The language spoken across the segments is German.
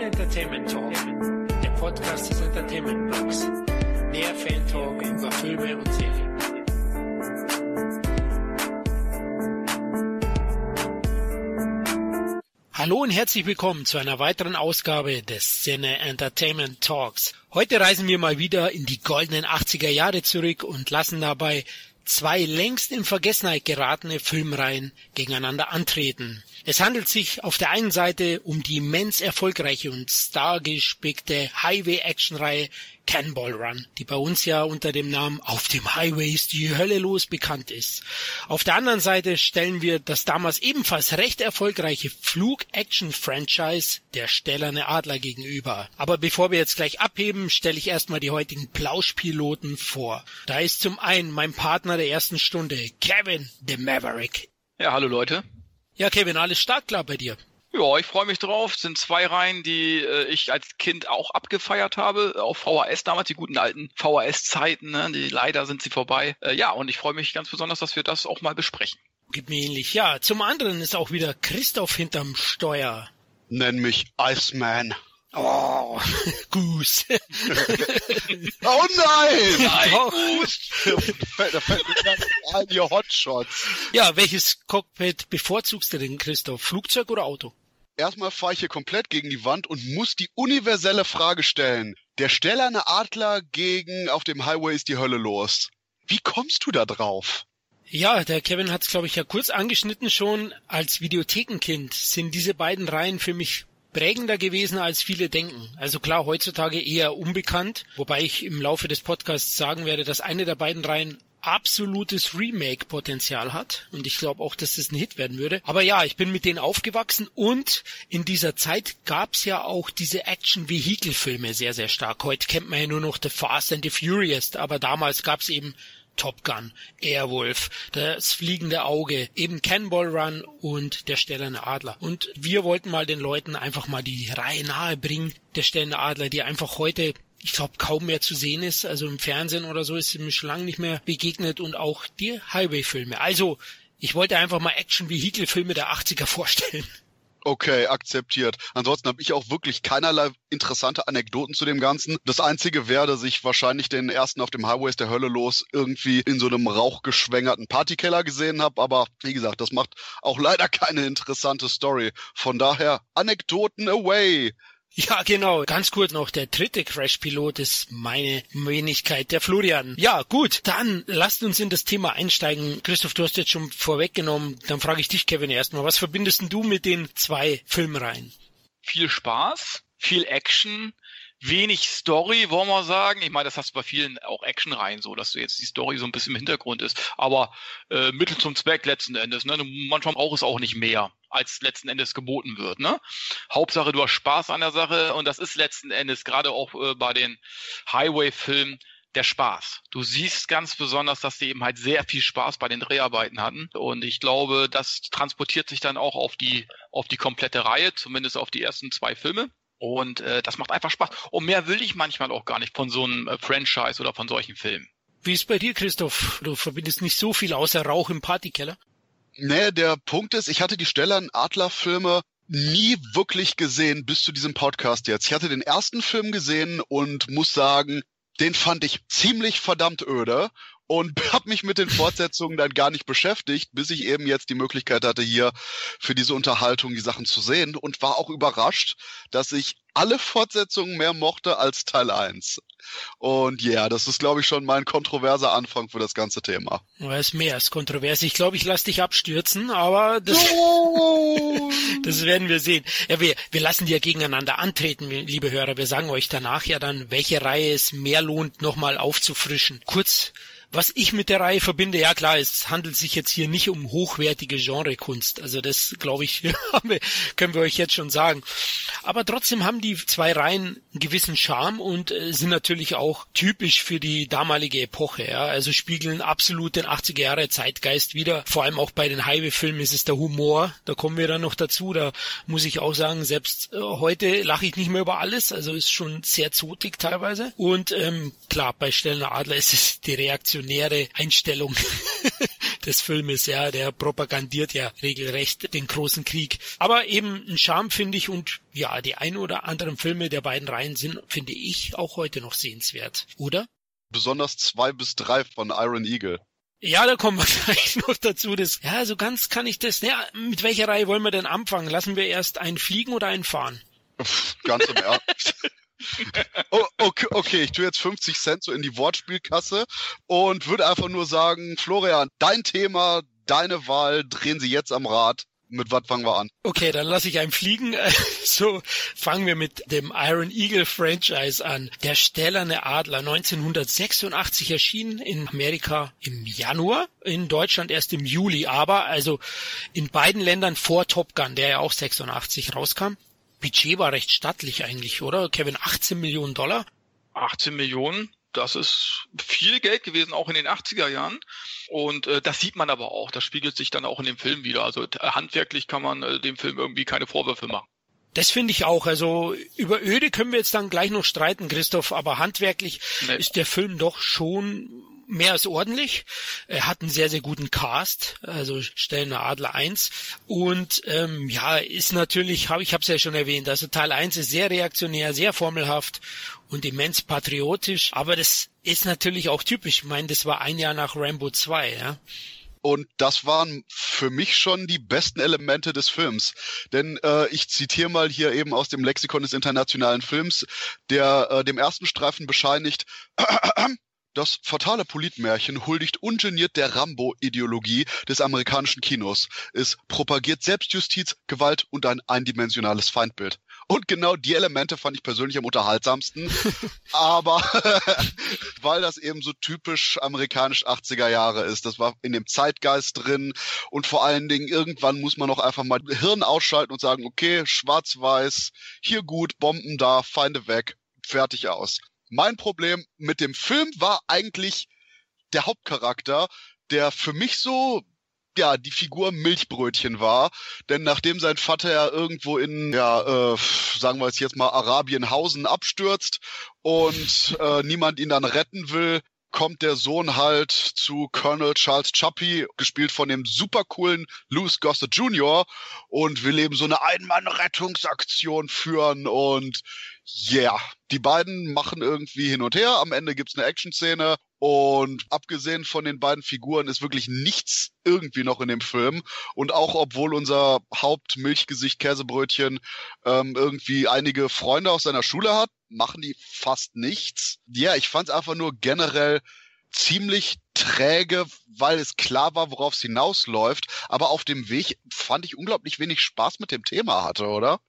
Cine Entertainment Talk, der Podcast des Entertainment Blogs. Der Fan Talk über Filme und Serien. Hallo und herzlich willkommen zu einer weiteren Ausgabe des Cine Entertainment Talks. Heute reisen wir mal wieder in die goldenen 80er Jahre zurück und lassen dabei zwei längst in Vergessenheit geratene Filmreihen gegeneinander antreten. Es handelt sich auf der einen Seite um die immens erfolgreiche und stargespickte Highway-Action-Reihe Cannonball Run, die bei uns ja unter dem Namen Auf dem Highway ist die Hölle los bekannt ist. Auf der anderen Seite stellen wir das damals ebenfalls recht erfolgreiche Flug-Action-Franchise Der Stählerne Adler gegenüber. Aber bevor wir jetzt gleich abheben, stelle ich erstmal die heutigen Plauschpiloten vor. Da ist zum einen mein Partner der ersten Stunde, Kevin the Maverick. Ja, hallo Leute. Ja, Kevin, alles stark klar bei dir. Ja, ich freue mich drauf. Es sind zwei Reihen, die äh, ich als Kind auch abgefeiert habe. Auf VHS damals, die guten alten VHS-Zeiten. Ne? Die, leider sind sie vorbei. Äh, ja, und ich freue mich ganz besonders, dass wir das auch mal besprechen. Gibt mir ähnlich. Ja, zum anderen ist auch wieder Christoph hinterm Steuer. Nenn mich Iceman. Oh, Goose. oh nein! Nein, Goose! da fällt mir ganz ein, die Hotshots. Ja, welches Cockpit bevorzugst du denn, Christoph? Flugzeug oder Auto? Erstmal fahre ich hier komplett gegen die Wand und muss die universelle Frage stellen. Der stählerne Adler gegen auf dem Highway ist die Hölle los. Wie kommst du da drauf? Ja, der Kevin hat es, glaube ich, ja kurz angeschnitten schon. Als Videothekenkind sind diese beiden Reihen für mich prägender gewesen, als viele denken. Also klar, heutzutage eher unbekannt, wobei ich im Laufe des Podcasts sagen werde, dass eine der beiden Reihen absolutes Remake-Potenzial hat und ich glaube auch, dass das ein Hit werden würde. Aber ja, ich bin mit denen aufgewachsen und in dieser Zeit gab's ja auch diese Action-Vehicle-Filme sehr, sehr stark. Heute kennt man ja nur noch The Fast and the Furious, aber damals gab's eben Top Gun, Airwolf, das fliegende Auge, eben Cannonball Run und der Stellerne Adler. Und wir wollten mal den Leuten einfach mal die Reihe nahe bringen, der Stellerne Adler, die einfach heute ich glaube, kaum mehr zu sehen ist. Also im Fernsehen oder so ist mir schon lange nicht mehr begegnet und auch die Highway-Filme. Also, ich wollte einfach mal Action-Vehicle-Filme der 80er vorstellen. Okay, akzeptiert. Ansonsten habe ich auch wirklich keinerlei interessante Anekdoten zu dem Ganzen. Das Einzige wäre, dass ich wahrscheinlich den ersten auf dem Highway ist der Hölle los irgendwie in so einem rauchgeschwängerten Partykeller gesehen habe. Aber wie gesagt, das macht auch leider keine interessante Story. Von daher, Anekdoten away. Ja, genau. Ganz kurz noch, der dritte Crash-Pilot ist meine Wenigkeit, der Florian. Ja, gut, dann lasst uns in das Thema einsteigen. Christoph, du hast jetzt schon vorweggenommen. Dann frage ich dich, Kevin, erstmal. Was verbindest denn du mit den zwei Filmreihen? Viel Spaß, viel Action, wenig Story, wollen wir sagen. Ich meine, das hast du bei vielen auch Actionreihen so, dass du jetzt die Story so ein bisschen im Hintergrund ist. Aber äh, Mittel zum Zweck letzten Endes. Ne? Manchmal braucht es auch nicht mehr, als letzten Endes geboten wird. Ne? Hauptsache, du hast Spaß an der Sache und das ist letzten Endes gerade auch äh, bei den Highway-Filmen der Spaß. Du siehst ganz besonders, dass die eben halt sehr viel Spaß bei den Dreharbeiten hatten. Und ich glaube, das transportiert sich dann auch auf die, auf die komplette Reihe, zumindest auf die ersten zwei Filme. Und äh, das macht einfach Spaß. Und mehr will ich manchmal auch gar nicht von so einem äh, Franchise oder von solchen Filmen. Wie ist bei dir, Christoph? Du verbindest nicht so viel außer Rauch im Partykeller? Nee, der Punkt ist, ich hatte die Stellern Adler-Filme nie wirklich gesehen bis zu diesem Podcast jetzt. Ich hatte den ersten Film gesehen und muss sagen, den fand ich ziemlich verdammt öde und habe mich mit den Fortsetzungen dann gar nicht beschäftigt, bis ich eben jetzt die Möglichkeit hatte, hier für diese Unterhaltung die Sachen zu sehen und war auch überrascht, dass ich alle Fortsetzungen mehr mochte als Teil 1. Und ja, yeah, das ist, glaube ich, schon mein kontroverser Anfang für das ganze Thema. Ist mehr als kontrovers. Ich glaube, ich lasse dich abstürzen, aber das, das werden wir sehen. Ja, wir, wir lassen die ja gegeneinander antreten, liebe Hörer. Wir sagen euch danach ja dann, welche Reihe es mehr lohnt, nochmal aufzufrischen. Kurz was ich mit der Reihe verbinde, ja klar, es handelt sich jetzt hier nicht um hochwertige Genrekunst. Also das, glaube ich, können wir euch jetzt schon sagen. Aber trotzdem haben die zwei Reihen einen gewissen Charme und äh, sind natürlich auch typisch für die damalige Epoche. Ja? Also spiegeln absolut den 80er Jahre Zeitgeist wieder. Vor allem auch bei den Highway-Filmen ist es der Humor. Da kommen wir dann noch dazu. Da muss ich auch sagen, selbst äh, heute lache ich nicht mehr über alles. Also ist schon sehr zotig teilweise. Und ähm, klar, bei Stellner Adler ist es die Reaktion reaktionäre Einstellung, des Filmes, ja, der propagandiert ja regelrecht den großen Krieg. Aber eben ein Charme finde ich und ja, die ein oder anderen Filme der beiden Reihen sind, finde ich, auch heute noch sehenswert, oder? Besonders zwei bis drei von Iron Eagle. Ja, da kommen wir gleich noch dazu. Das, ja, so ganz kann ich das. Ja, mit welcher Reihe wollen wir denn anfangen? Lassen wir erst einen fliegen oder einen fahren? Ganz im Ernst. Oh, okay, okay, ich tue jetzt 50 Cent so in die Wortspielkasse und würde einfach nur sagen, Florian, dein Thema, deine Wahl, drehen Sie jetzt am Rad. Mit was fangen wir an? Okay, dann lasse ich einen fliegen. So fangen wir mit dem Iron Eagle Franchise an. Der stählerne Adler 1986 erschienen in Amerika im Januar, in Deutschland erst im Juli, aber also in beiden Ländern vor Top Gun, der ja auch 86 rauskam. Budget war recht stattlich eigentlich, oder? Kevin, 18 Millionen Dollar? 18 Millionen, das ist viel Geld gewesen, auch in den 80er Jahren. Und äh, das sieht man aber auch. Das spiegelt sich dann auch in dem Film wieder. Also handwerklich kann man äh, dem Film irgendwie keine Vorwürfe machen. Das finde ich auch. Also über Öde können wir jetzt dann gleich noch streiten, Christoph, aber handwerklich nee. ist der Film doch schon mehr als ordentlich. Er hat einen sehr, sehr guten Cast, also Stellner Adler 1. Und ähm, ja, ist natürlich, hab, ich habe es ja schon erwähnt, also Teil 1 ist sehr reaktionär, sehr formelhaft und immens patriotisch. Aber das ist natürlich auch typisch. Ich meine, das war ein Jahr nach Rambo 2, ja. Und das waren für mich schon die besten Elemente des Films. Denn äh, ich zitiere mal hier eben aus dem Lexikon des internationalen Films, der äh, dem ersten Streifen bescheinigt, Das fatale Politmärchen huldigt ungeniert der Rambo-Ideologie des amerikanischen Kinos. Es propagiert Selbstjustiz, Gewalt und ein eindimensionales Feindbild. Und genau die Elemente fand ich persönlich am unterhaltsamsten. Aber weil das eben so typisch amerikanisch 80er Jahre ist. Das war in dem Zeitgeist drin. Und vor allen Dingen, irgendwann muss man noch einfach mal Hirn ausschalten und sagen, okay, schwarz-weiß, hier gut, Bomben da, Feinde weg, fertig aus. Mein Problem mit dem Film war eigentlich der Hauptcharakter, der für mich so ja die Figur Milchbrötchen war, denn nachdem sein Vater ja irgendwo in ja äh, sagen wir es jetzt mal Arabienhausen abstürzt und äh, niemand ihn dann retten will, kommt der Sohn halt zu Colonel Charles Chappie, gespielt von dem super coolen Louis Gossett Jr. und will eben so eine Einmann-Rettungsaktion führen und yeah, die beiden machen irgendwie hin und her. Am Ende gibt's eine Action-Szene und abgesehen von den beiden Figuren ist wirklich nichts irgendwie noch in dem Film. Und auch obwohl unser Hauptmilchgesicht Käsebrötchen ähm, irgendwie einige Freunde aus seiner Schule hat, machen die fast nichts. Ja, ich fand's einfach nur generell ziemlich träge, weil es klar war, worauf es hinausläuft. Aber auf dem Weg fand ich unglaublich wenig Spaß mit dem Thema hatte, oder?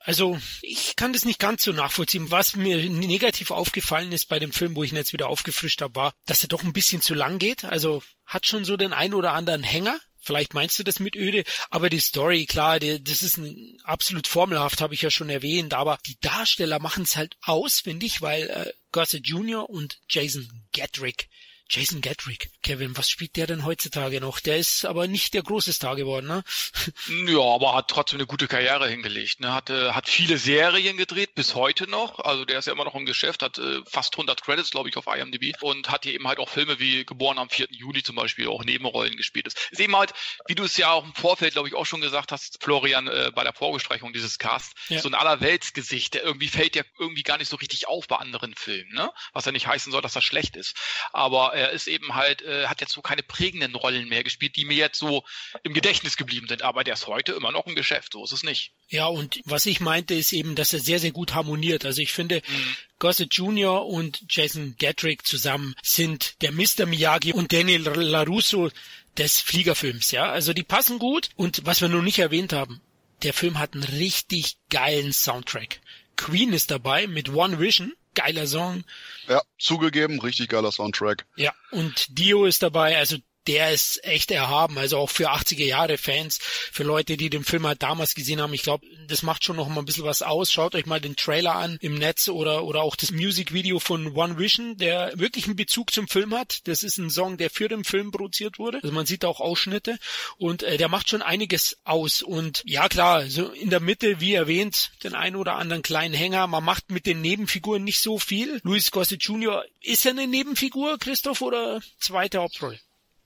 Also ich kann das nicht ganz so nachvollziehen. Was mir negativ aufgefallen ist bei dem Film, wo ich ihn jetzt wieder aufgefrischt habe, war, dass er doch ein bisschen zu lang geht. Also hat schon so den ein oder anderen Hänger. Vielleicht meinst du das mit öde, aber die Story, klar, die, das ist ein, absolut formelhaft, habe ich ja schon erwähnt, aber die Darsteller machen es halt aus, finde ich, weil äh, Gossett Jr. und Jason Gedrick Jason Gedrick. Kevin, was spielt der denn heutzutage noch? Der ist aber nicht der große Star geworden, ne? Ja, aber hat trotzdem eine gute Karriere hingelegt. Ne? Hat, äh, hat viele Serien gedreht, bis heute noch. Also der ist ja immer noch im Geschäft, hat äh, fast 100 Credits, glaube ich, auf IMDb. Und hat hier eben halt auch Filme wie Geboren am 4. Juli zum Beispiel auch Nebenrollen gespielt. Ist, ist eben halt, wie du es ja auch im Vorfeld, glaube ich, auch schon gesagt hast, Florian, äh, bei der Vorgesprechung dieses Cast, ja. so ein Allerweltsgesicht, der irgendwie fällt ja irgendwie gar nicht so richtig auf bei anderen Filmen. Ne? Was ja nicht heißen soll, dass das schlecht ist. Aber er ist eben halt, äh, hat jetzt so keine prägenden Rollen mehr gespielt, die mir jetzt so im Gedächtnis geblieben sind. Aber der ist heute immer noch im Geschäft, so ist es nicht. Ja, und was ich meinte, ist eben, dass er sehr, sehr gut harmoniert. Also ich finde, mhm. Gossett Jr. und Jason Gedrick zusammen sind der Mr. Miyagi und Daniel LaRusso des Fliegerfilms, ja. Also die passen gut. Und was wir noch nicht erwähnt haben, der Film hat einen richtig geilen Soundtrack. Queen ist dabei mit One Vision geiler Song. Ja, zugegeben, richtig geiler Soundtrack. Ja, und Dio ist dabei, also der ist echt erhaben. Also auch für 80er Jahre Fans, für Leute, die den Film halt damals gesehen haben. Ich glaube, das macht schon noch mal ein bisschen was aus. Schaut euch mal den Trailer an im Netz oder, oder auch das Musikvideo von One Vision, der wirklich einen Bezug zum Film hat. Das ist ein Song, der für den Film produziert wurde. Also man sieht auch Ausschnitte und äh, der macht schon einiges aus. Und ja klar, so in der Mitte, wie erwähnt, den einen oder anderen kleinen Hänger. Man macht mit den Nebenfiguren nicht so viel. Louis Gossett Jr. ist er eine Nebenfigur, Christoph, oder zweite Hauptrolle?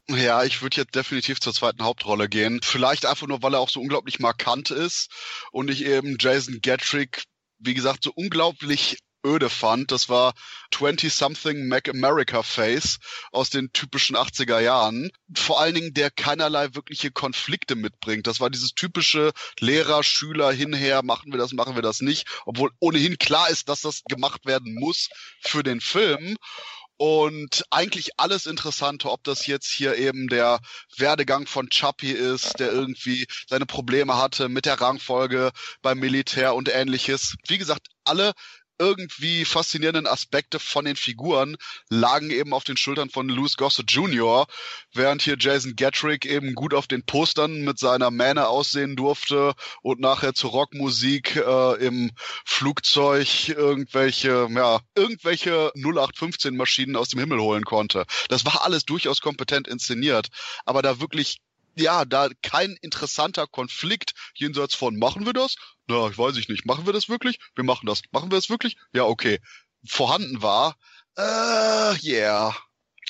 Ja, ich würde jetzt definitiv zur zweiten Hauptrolle gehen. Vielleicht einfach nur, weil er auch so unglaublich markant ist und ich eben Jason Gatrick, wie gesagt, so unglaublich öde fand. Das war 20-something Mac America Face aus den typischen 80er Jahren. Vor allen Dingen, der keinerlei wirkliche Konflikte mitbringt. Das war dieses typische Lehrer, Schüler hinher, machen wir das, machen wir das nicht. Obwohl ohnehin klar ist, dass das gemacht werden muss für den Film und eigentlich alles Interessante, ob das jetzt hier eben der Werdegang von Chappie ist, der irgendwie seine Probleme hatte mit der Rangfolge beim Militär und ähnliches. Wie gesagt, alle irgendwie faszinierenden Aspekte von den Figuren lagen eben auf den Schultern von Louis Gossett Jr., während hier Jason Gatrick eben gut auf den Postern mit seiner Mähne aussehen durfte und nachher zur Rockmusik äh, im Flugzeug irgendwelche, ja, irgendwelche 0815 Maschinen aus dem Himmel holen konnte. Das war alles durchaus kompetent inszeniert, aber da wirklich ja, da kein interessanter Konflikt jenseits von machen wir das? Na, ich weiß ich nicht. Machen wir das wirklich? Wir machen das. Machen wir das wirklich? Ja, okay. Vorhanden war. Äh, yeah.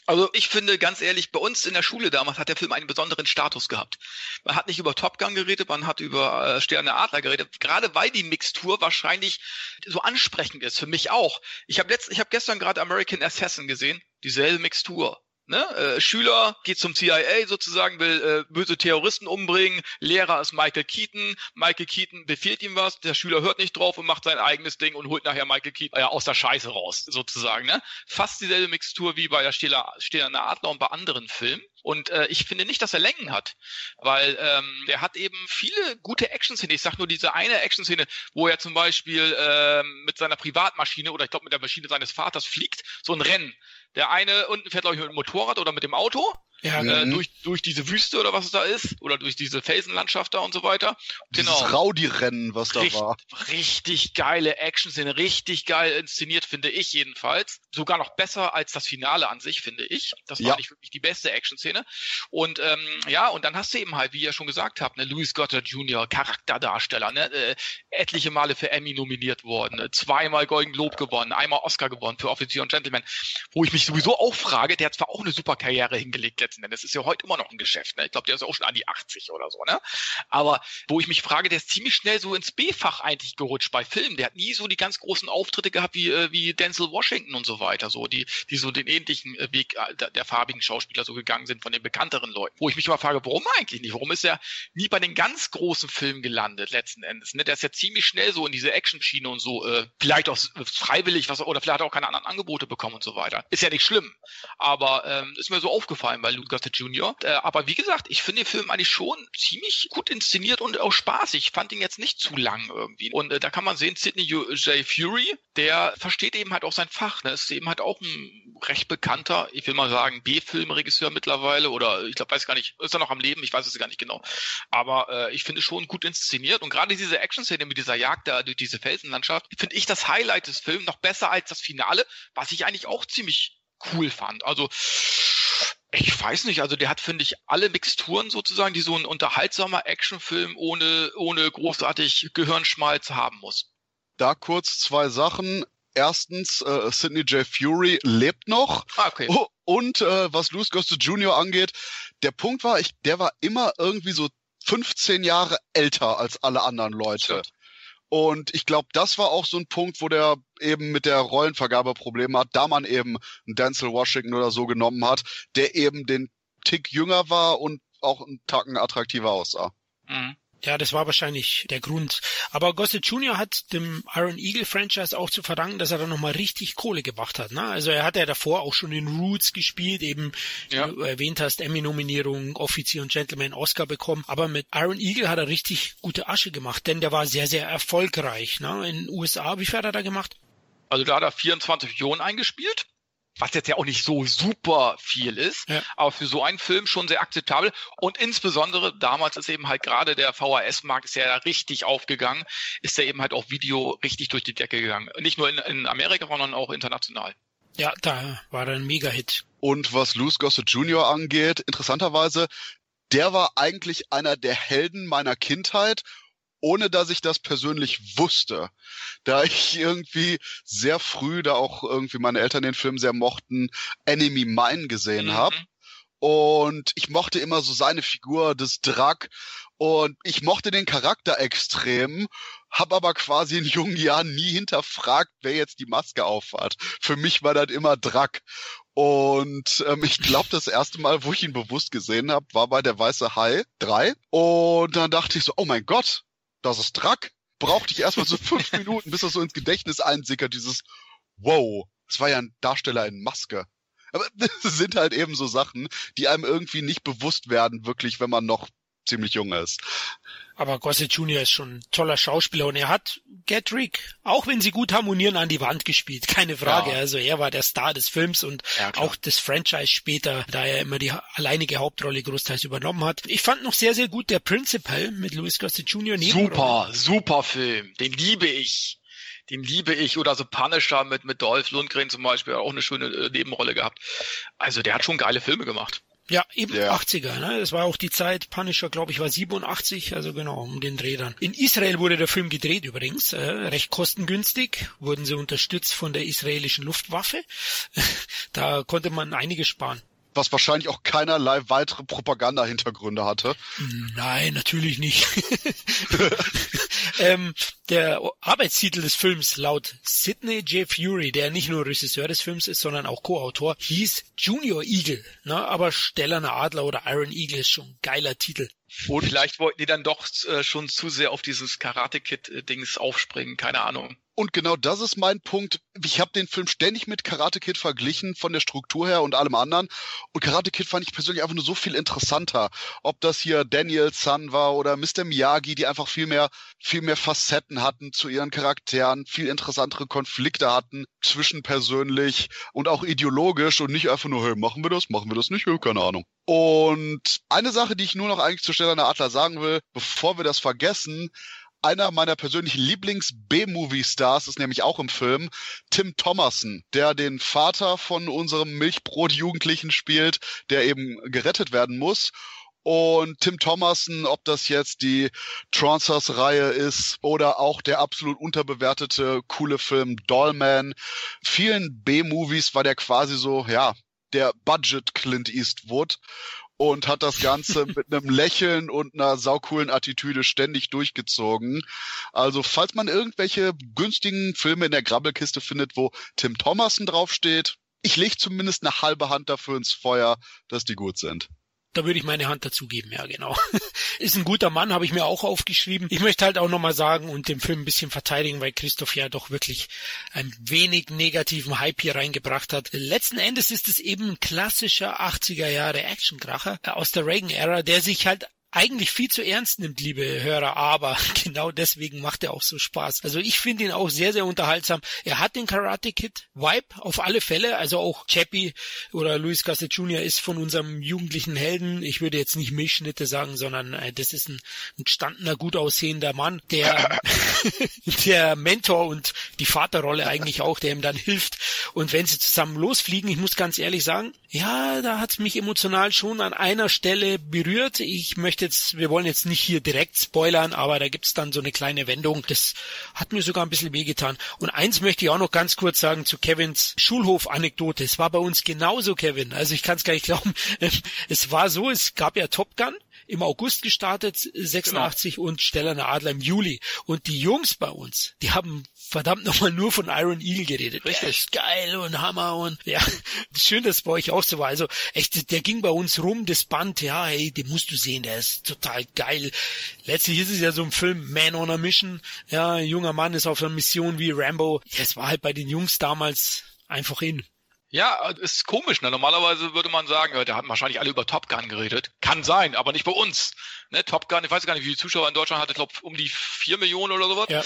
Also ich finde ganz ehrlich, bei uns in der Schule damals hat der Film einen besonderen Status gehabt. Man hat nicht über Top Gun geredet, man hat über äh, Sterne Adler geredet, gerade weil die Mixtur wahrscheinlich so ansprechend ist, für mich auch. Ich habe letzt, ich habe gestern gerade American Assassin gesehen, dieselbe Mixtur. Ne? Äh, Schüler geht zum CIA sozusagen, will äh, böse Terroristen umbringen. Lehrer ist Michael Keaton. Michael Keaton befiehlt ihm was. Der Schüler hört nicht drauf und macht sein eigenes Ding und holt nachher Michael Keaton äh, aus der Scheiße raus, sozusagen. Ne? Fast dieselbe Mixtur wie bei der Stehler Adler und bei anderen Filmen. Und äh, ich finde nicht, dass er Längen hat, weil ähm, der hat eben viele gute Action-Szenen. Ich sag nur diese eine Action-Szene, wo er zum Beispiel ähm, mit seiner Privatmaschine oder ich glaube mit der Maschine seines Vaters fliegt, so ein Rennen. Der eine unten fährt, glaube ich, mit dem Motorrad oder mit dem Auto ja, äh, mhm. durch, durch diese Wüste oder was es da ist, oder durch diese Felsenlandschaft da und so weiter. Dieses genau. Rowdy-Rennen, was da Richt, war. Richtig geile Action-Szene, richtig geil inszeniert, finde ich jedenfalls. Sogar noch besser als das Finale an sich, finde ich. Das war ja. nicht wirklich die beste Action-Szene. Und ähm, ja, und dann hast du eben halt, wie ihr schon gesagt habt, ne, Louis Goddard Jr., Charakterdarsteller, ne, äh, etliche Male für Emmy nominiert worden, ne, zweimal Golden Globe gewonnen, einmal Oscar gewonnen für Offizier und Gentleman, wo ich mich sowieso auch frage, der hat zwar auch eine super Karriere hingelegt letzten Endes, ist ja heute immer noch ein Geschäft, ne? ich glaube, der ist auch schon an die 80 oder so, ne? aber wo ich mich frage, der ist ziemlich schnell so ins B-Fach eigentlich gerutscht bei Filmen, der hat nie so die ganz großen Auftritte gehabt wie, äh, wie Denzel Washington und so weiter, so die, die so den ähnlichen äh, Weg äh, der, der farbigen Schauspieler so gegangen sind von den bekannteren Leuten, wo ich mich immer frage, warum eigentlich nicht, warum ist er nie bei den ganz großen Filmen gelandet letzten Endes, ne? der ist ja ziemlich schnell so in diese Action-Schiene und so, äh, vielleicht auch freiwillig, was oder vielleicht hat auch keine anderen Angebote bekommen und so weiter. Ist ja nicht schlimm, aber ähm, ist mir so aufgefallen bei Luke Jr. Äh, aber wie gesagt, ich finde den Film eigentlich schon ziemlich gut inszeniert und auch spaßig. Ich fand ihn jetzt nicht zu lang irgendwie. Und äh, da kann man sehen, Sidney J. Fury, der versteht eben halt auch sein Fach. Ne? Ist eben halt auch ein recht bekannter, ich will mal sagen, B-Filmregisseur mittlerweile oder ich glaube, weiß gar nicht, ist er noch am Leben? Ich weiß es gar nicht genau. Aber äh, ich finde schon gut inszeniert und gerade diese Action-Szene mit dieser Jagd da durch diese Felsenlandschaft, finde ich das Highlight des Films noch besser als das Finale, was ich eigentlich auch ziemlich cool fand. Also ich weiß nicht, also der hat, finde ich, alle Mixturen sozusagen, die so ein unterhaltsamer Actionfilm ohne, ohne großartig Gehirnschmalz haben muss. Da kurz zwei Sachen. Erstens, äh, Sidney J. Fury lebt noch. Ah, okay. Und äh, was Louis Gossett Jr. angeht, der Punkt war, ich, der war immer irgendwie so 15 Jahre älter als alle anderen Leute. Stimmt. Und ich glaube, das war auch so ein Punkt, wo der eben mit der Rollenvergabe Probleme hat, da man eben einen Denzel Washington oder so genommen hat, der eben den Tick jünger war und auch einen Tacken attraktiver aussah. Mhm. Ja, das war wahrscheinlich der Grund. Aber Gossett Jr. hat dem Iron Eagle Franchise auch zu verdanken, dass er da nochmal richtig Kohle gemacht hat. Ne? Also er hat ja davor auch schon in Roots gespielt, eben, ja. wie du erwähnt hast, Emmy-Nominierung, Offizier und Gentleman Oscar bekommen. Aber mit Iron Eagle hat er richtig gute Asche gemacht, denn der war sehr, sehr erfolgreich. Ne? In den USA, wie viel hat er da gemacht? Also da hat er 24 Millionen eingespielt was jetzt ja auch nicht so super viel ist, ja. aber für so einen Film schon sehr akzeptabel. Und insbesondere damals ist eben halt gerade der VHS-Markt ist ja richtig aufgegangen, ist ja eben halt auch Video richtig durch die Decke gegangen. Nicht nur in, in Amerika, sondern auch international. Ja, da war er ein Mega-Hit. Und was Louis Gossett Jr. angeht, interessanterweise, der war eigentlich einer der Helden meiner Kindheit ohne dass ich das persönlich wusste. Da ich irgendwie sehr früh, da auch irgendwie meine Eltern den Film sehr mochten, Enemy Mine gesehen mhm. habe. Und ich mochte immer so seine Figur des Drak. Und ich mochte den Charakter extrem, habe aber quasi in jungen Jahren nie hinterfragt, wer jetzt die Maske aufhat. Für mich war das immer Drak. Und ähm, ich glaube, das erste Mal, wo ich ihn bewusst gesehen habe, war bei der Weiße Hai 3. Und dann dachte ich so, oh mein Gott, das ist Drak. Brauchte ich erstmal so fünf Minuten, bis das so ins Gedächtnis einsickert, dieses Wow, es war ja ein Darsteller in Maske. Aber das sind halt eben so Sachen, die einem irgendwie nicht bewusst werden, wirklich, wenn man noch ziemlich jung ist. Aber Gossett Jr. ist schon ein toller Schauspieler und er hat Gatrick, auch wenn sie gut harmonieren, an die Wand gespielt. Keine Frage. Ja. Also er war der Star des Films und ja, auch des Franchise später, da er immer die alleinige Hauptrolle großteils übernommen hat. Ich fand noch sehr, sehr gut der Principal mit Louis Gossett Jr. Super, super Film. Den liebe ich den liebe ich. Oder so Punisher mit, mit Dolph Lundgren zum Beispiel, auch eine schöne äh, Nebenrolle gehabt. Also der hat schon geile Filme gemacht. Ja, eben ja. 80er, ne? Das war auch die Zeit, Punisher, glaube ich, war 87, also genau, um den Dreh dann. In Israel wurde der Film gedreht übrigens, äh, recht kostengünstig, wurden sie unterstützt von der israelischen Luftwaffe. da konnte man einiges sparen was wahrscheinlich auch keinerlei weitere Propaganda-Hintergründe hatte. Nein, natürlich nicht. ähm, der Arbeitstitel des Films laut Sidney J. Fury, der nicht nur Regisseur des Films ist, sondern auch Co-Autor, hieß Junior Eagle. Ne? Aber Stellerner Adler oder Iron Eagle ist schon ein geiler Titel. Und vielleicht wollten die dann doch äh, schon zu sehr auf dieses Karate-Kid-Dings aufspringen, keine Ahnung. Und genau das ist mein Punkt. Ich habe den Film ständig mit Karate Kid verglichen, von der Struktur her und allem anderen. Und Karate Kid fand ich persönlich einfach nur so viel interessanter. Ob das hier Daniel Sun war oder Mr. Miyagi, die einfach viel mehr, viel mehr Facetten hatten zu ihren Charakteren, viel interessantere Konflikte hatten, zwischenpersönlich und auch ideologisch und nicht einfach nur, hey, machen wir das, machen wir das nicht, hey, keine Ahnung. Und eine Sache, die ich nur noch eigentlich zu Stelle Adler sagen will, bevor wir das vergessen, einer meiner persönlichen Lieblings-B-Movie-Stars ist nämlich auch im Film Tim Thomerson, der den Vater von unserem Milchbrot-Jugendlichen spielt, der eben gerettet werden muss. Und Tim Thomerson, ob das jetzt die Trancers-Reihe ist oder auch der absolut unterbewertete coole Film Dollman, vielen B-Movies war der quasi so, ja, der Budget Clint Eastwood und hat das Ganze mit einem Lächeln und einer saucoolen Attitüde ständig durchgezogen. Also falls man irgendwelche günstigen Filme in der Grabbelkiste findet, wo Tim Thomason draufsteht, ich lege zumindest eine halbe Hand dafür ins Feuer, dass die gut sind. Da würde ich meine Hand dazu geben, ja genau. Ist ein guter Mann, habe ich mir auch aufgeschrieben. Ich möchte halt auch nochmal sagen und den Film ein bisschen verteidigen, weil Christoph ja doch wirklich ein wenig negativen Hype hier reingebracht hat. Letzten Endes ist es eben ein klassischer 80er Jahre Actionkracher aus der Reagan-Ära, der sich halt eigentlich viel zu ernst nimmt, liebe Hörer, aber genau deswegen macht er auch so Spaß. Also ich finde ihn auch sehr, sehr unterhaltsam. Er hat den Karate Kid Vibe auf alle Fälle, also auch Chappie oder Luis Gasset Jr. ist von unserem jugendlichen Helden. Ich würde jetzt nicht Milchschnitte sagen, sondern äh, das ist ein, ein gestandener, gut aussehender Mann, der, der Mentor und die Vaterrolle eigentlich auch, der ihm dann hilft. Und wenn sie zusammen losfliegen, ich muss ganz ehrlich sagen, ja, da hat es mich emotional schon an einer Stelle berührt. Ich möchte jetzt, wir wollen jetzt nicht hier direkt spoilern, aber da gibt's dann so eine kleine Wendung. Das hat mir sogar ein bisschen wehgetan. Und eins möchte ich auch noch ganz kurz sagen zu Kevins Schulhof-Anekdote. Es war bei uns genauso, Kevin. Also ich kann es gar nicht glauben. Es war so, es gab ja Top Gun im August gestartet, 86 genau. und Stellerner Adler im Juli. Und die Jungs bei uns, die haben verdammt nochmal nur von Iron Eagle geredet. Richtig. Der ist geil und Hammer und ja, schön, dass es bei euch auch so war. Also echt, der ging bei uns rum, das Band, ja, hey, den musst du sehen, der ist total geil. Letztlich ist es ja so ein Film, Man on a Mission, ja, ein junger Mann ist auf einer Mission wie Rambo. Ja, es war halt bei den Jungs damals einfach in. Ja, ist komisch. Ne? Normalerweise würde man sagen, ja, da haben wahrscheinlich alle über Top Gun geredet. Kann sein, aber nicht bei uns. Ne? Top Gun, ich weiß gar nicht, wie viele Zuschauer in Deutschland hatte, ich glaube um die vier Millionen oder sowas. Ja.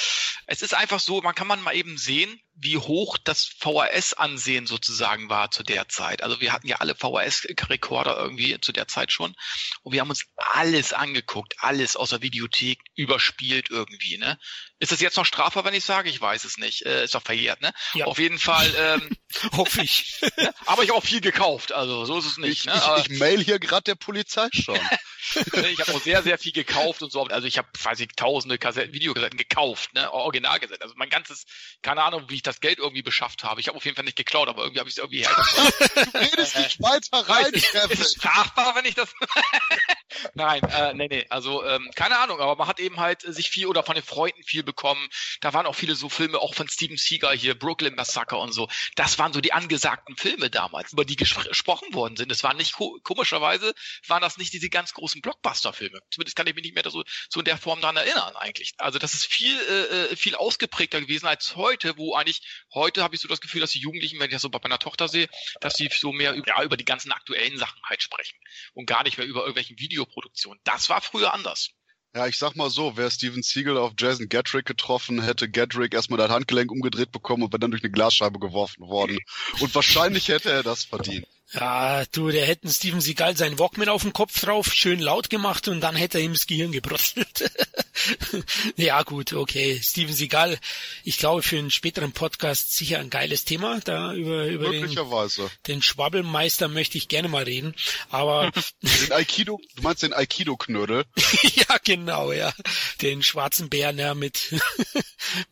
Es ist einfach so, man kann man mal eben sehen, wie hoch das VHS-Ansehen sozusagen war zu der Zeit. Also wir hatten ja alle VHS-Rekorder irgendwie zu der Zeit schon. Und wir haben uns alles angeguckt, alles aus der Videothek überspielt irgendwie. Ne? Ist das jetzt noch strafbar, wenn ich sage? Ich weiß es nicht. Äh, ist doch verjährt, ne? Ja. Auf jeden Fall. Ähm, Hoffe ich. ne? Aber ich auch viel gekauft, also so ist es nicht. Ich, ne? ich, ich mail hier gerade der Polizei schon. ich habe auch sehr, sehr viel gekauft und so. Also ich habe, weiß ich, tausende Kassetten, Videokassetten gekauft, ne? Originalkassetten. Also mein ganzes, keine Ahnung, wie ich das Geld irgendwie beschafft habe. Ich habe auf jeden Fall nicht geklaut, aber irgendwie habe ich es irgendwie hergebracht. du redest nicht weiter rein, Kevin. Ist strafbar, wenn ich das... Nein, äh, nee, nee, also ähm, keine Ahnung, aber man hat eben halt sich viel oder von den Freunden viel bekommen. Da waren auch viele so Filme, auch von Steven Seagal hier, Brooklyn Massacre und so. Das waren so die angesagten Filme damals, über die gesprochen worden sind. Es waren nicht, komischerweise, waren das nicht diese ganz großen Blockbuster-Filme. Zumindest kann ich mich nicht mehr so, so in der Form daran erinnern eigentlich. Also das ist viel, äh, äh, viel ausgeprägter gewesen als heute, wo eigentlich, heute habe ich so das Gefühl, dass die Jugendlichen, wenn ich das so bei meiner Tochter sehe, dass sie so mehr über, ja, über die ganzen aktuellen Sachen halt sprechen und gar nicht mehr über irgendwelchen Videoproduktionen. Das war früher anders. Ja, ich sag mal so, wäre Steven Siegel auf Jason Gatrick getroffen, hätte Gatrick erstmal das Handgelenk umgedreht bekommen und wäre dann durch eine Glasscheibe geworfen worden. Und wahrscheinlich hätte er das verdient. Ja, du, der hätten Steven Seagal seinen Walkman auf den Kopf drauf, schön laut gemacht und dann hätte er ihm das Gehirn gebröstelt. ja, gut, okay. Steven Seagal, ich glaube für einen späteren Podcast sicher ein geiles Thema. Da über, über den, den Schwabbelmeister möchte ich gerne mal reden. Aber den Aikido, du meinst den Aikido-Knödel? ja, genau, ja. Den schwarzen Bären, ja, mit,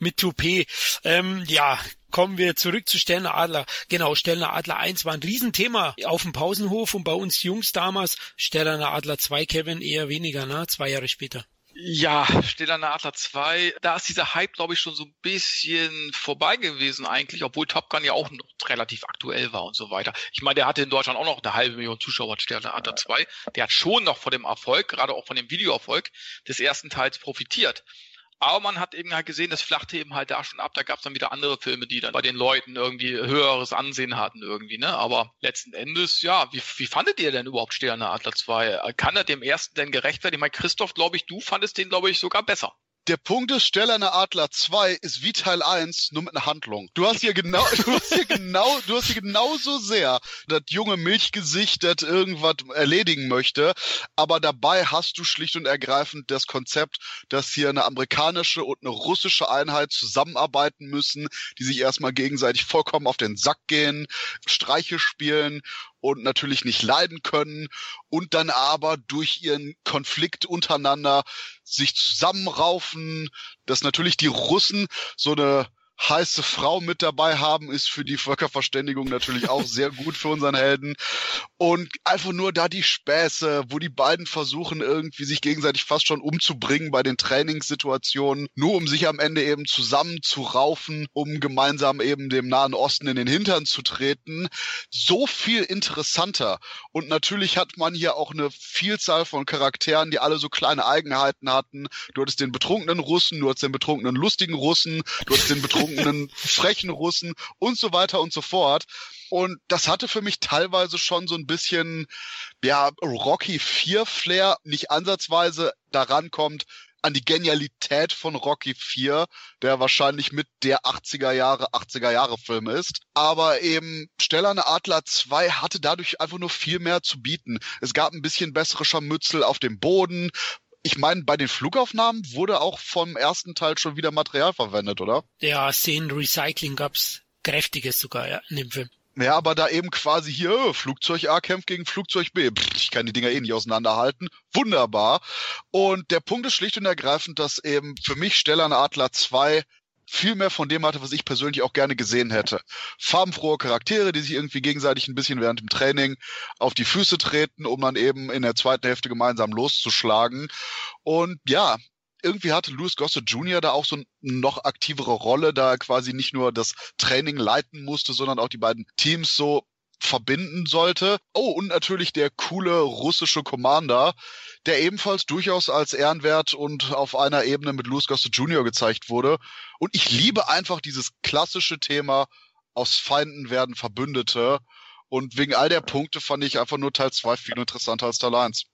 mit Toupet. Ähm, ja, kommen wir zurück zu Stellner Adler. Genau, Stellner Adler 1 war ein Riesenthema auf dem Pausenhof und bei uns Jungs damals. Stellner Adler 2, Kevin, eher weniger, ne? Zwei Jahre später. Ja, Stellner Adler 2, da ist dieser Hype, glaube ich, schon so ein bisschen vorbei gewesen eigentlich, obwohl Top Gun ja auch noch relativ aktuell war und so weiter. Ich meine, der hatte in Deutschland auch noch eine halbe Million Zuschauer, Stellner Adler 2. Der hat schon noch von dem Erfolg, gerade auch von dem Videoerfolg des ersten Teils profitiert. Aber man hat eben halt gesehen, das flachte eben halt da schon ab. Da gab es dann wieder andere Filme, die dann bei den Leuten irgendwie höheres Ansehen hatten irgendwie, ne? Aber letzten Endes, ja, wie, wie fandet ihr denn überhaupt Sterne Adler 2? Kann er dem ersten denn gerecht werden? Ich meine, Christoph, glaube ich, du fandest den, glaube ich, sogar besser der Punkt ist, Stellerne Adler 2 ist wie Teil 1, nur mit einer Handlung. Du hast hier genau, du hast hier genau, du hast hier genauso sehr das junge Milchgesicht, das irgendwas erledigen möchte, aber dabei hast du schlicht und ergreifend das Konzept, dass hier eine amerikanische und eine russische Einheit zusammenarbeiten müssen, die sich erstmal gegenseitig vollkommen auf den Sack gehen, Streiche spielen und natürlich nicht leiden können und dann aber durch ihren Konflikt untereinander sich zusammenraufen, dass natürlich die Russen so eine heiße Frau mit dabei haben, ist für die Völkerverständigung natürlich auch sehr gut für unseren Helden. Und einfach nur da die Späße, wo die beiden versuchen, irgendwie sich gegenseitig fast schon umzubringen bei den Trainingssituationen, nur um sich am Ende eben zusammenzuraufen, um gemeinsam eben dem Nahen Osten in den Hintern zu treten. So viel interessanter. Und natürlich hat man hier auch eine Vielzahl von Charakteren, die alle so kleine Eigenheiten hatten. Du hattest den betrunkenen Russen, du hattest den betrunkenen lustigen Russen, du hattest den betrunkenen betrunkenen, frechen Russen und so weiter und so fort. Und das hatte für mich teilweise schon so ein bisschen, ja, Rocky 4 Flair, nicht ansatzweise daran kommt, an die Genialität von Rocky 4, der wahrscheinlich mit der 80er Jahre, 80er Jahre Film ist. Aber eben Stellerne Adler 2 hatte dadurch einfach nur viel mehr zu bieten. Es gab ein bisschen bessere Scharmützel auf dem Boden ich meine, bei den Flugaufnahmen wurde auch vom ersten Teil schon wieder Material verwendet, oder? Ja, Szenenrecycling gab's kräftiges sogar, ja, in dem Film. Ja, aber da eben quasi hier, oh, Flugzeug A kämpft gegen Flugzeug B. Pff, ich kann die Dinger eh nicht auseinanderhalten. Wunderbar. Und der Punkt ist schlicht und ergreifend, dass eben für mich Stellan Adler 2 viel mehr von dem hatte, was ich persönlich auch gerne gesehen hätte. Farbenfrohe Charaktere, die sich irgendwie gegenseitig ein bisschen während dem Training auf die Füße treten, um dann eben in der zweiten Hälfte gemeinsam loszuschlagen. Und ja, irgendwie hatte Louis Gossett Jr. da auch so eine noch aktivere Rolle, da er quasi nicht nur das Training leiten musste, sondern auch die beiden Teams so verbinden sollte. Oh, und natürlich der coole russische Commander, der ebenfalls durchaus als ehrenwert und auf einer Ebene mit Louis Gossett Jr. gezeigt wurde. Und ich liebe einfach dieses klassische Thema, aus Feinden werden Verbündete. Und wegen all der Punkte fand ich einfach nur Teil 2 viel interessanter als Teil 1.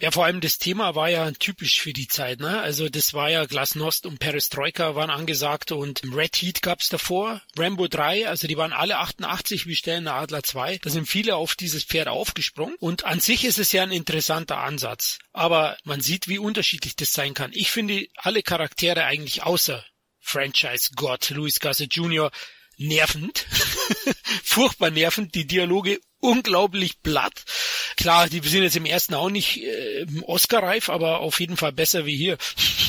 Ja, vor allem das Thema war ja typisch für die Zeit, ne? Also das war ja Glasnost und Perestroika waren angesagt und Red Heat gab's davor, Rambo 3, also die waren alle 88 wie Stellener Adler 2. Da sind viele auf dieses Pferd aufgesprungen und an sich ist es ja ein interessanter Ansatz. Aber man sieht, wie unterschiedlich das sein kann. Ich finde alle Charaktere eigentlich außer Franchise Gott, Louis Gossett Jr. nervend, furchtbar nervend, die Dialoge unglaublich platt. klar, die sind jetzt im ersten auch nicht äh, Oscar-reif, aber auf jeden Fall besser wie hier.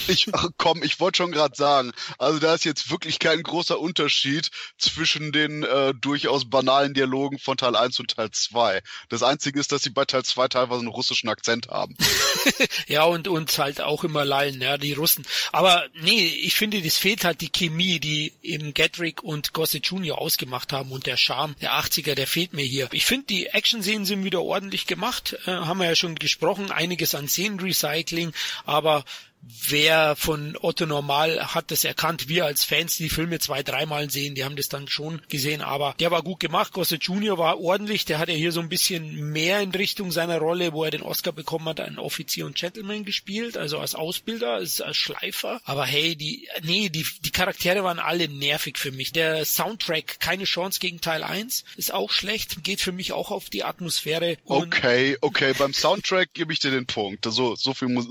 Ich, komm, ich wollte schon gerade sagen, also da ist jetzt wirklich kein großer Unterschied zwischen den äh, durchaus banalen Dialogen von Teil 1 und Teil 2. Das Einzige ist, dass sie bei Teil 2 teilweise einen russischen Akzent haben. ja, und uns halt auch immer lallen, ja, die Russen. Aber nee, ich finde, das fehlt halt die Chemie, die eben Gedrick und Gossett Jr. ausgemacht haben und der Charme der 80er, der fehlt mir hier. Ich finde, die Action-Szenen sind wieder ordentlich gemacht, äh, haben wir ja schon gesprochen, einiges an Szenenrecycling, aber wer von Otto Normal hat das erkannt. Wir als Fans, die Filme zwei, dreimal sehen, die haben das dann schon gesehen. Aber der war gut gemacht. Gossett Junior war ordentlich. Der hat ja hier so ein bisschen mehr in Richtung seiner Rolle, wo er den Oscar bekommen hat, einen Offizier und Gentleman gespielt. Also als Ausbilder, als, als Schleifer. Aber hey, die, nee, die, die Charaktere waren alle nervig für mich. Der Soundtrack, keine Chance gegen Teil 1, ist auch schlecht. Geht für mich auch auf die Atmosphäre. okay, okay. Beim Soundtrack gebe ich dir den Punkt. So, so viel muss,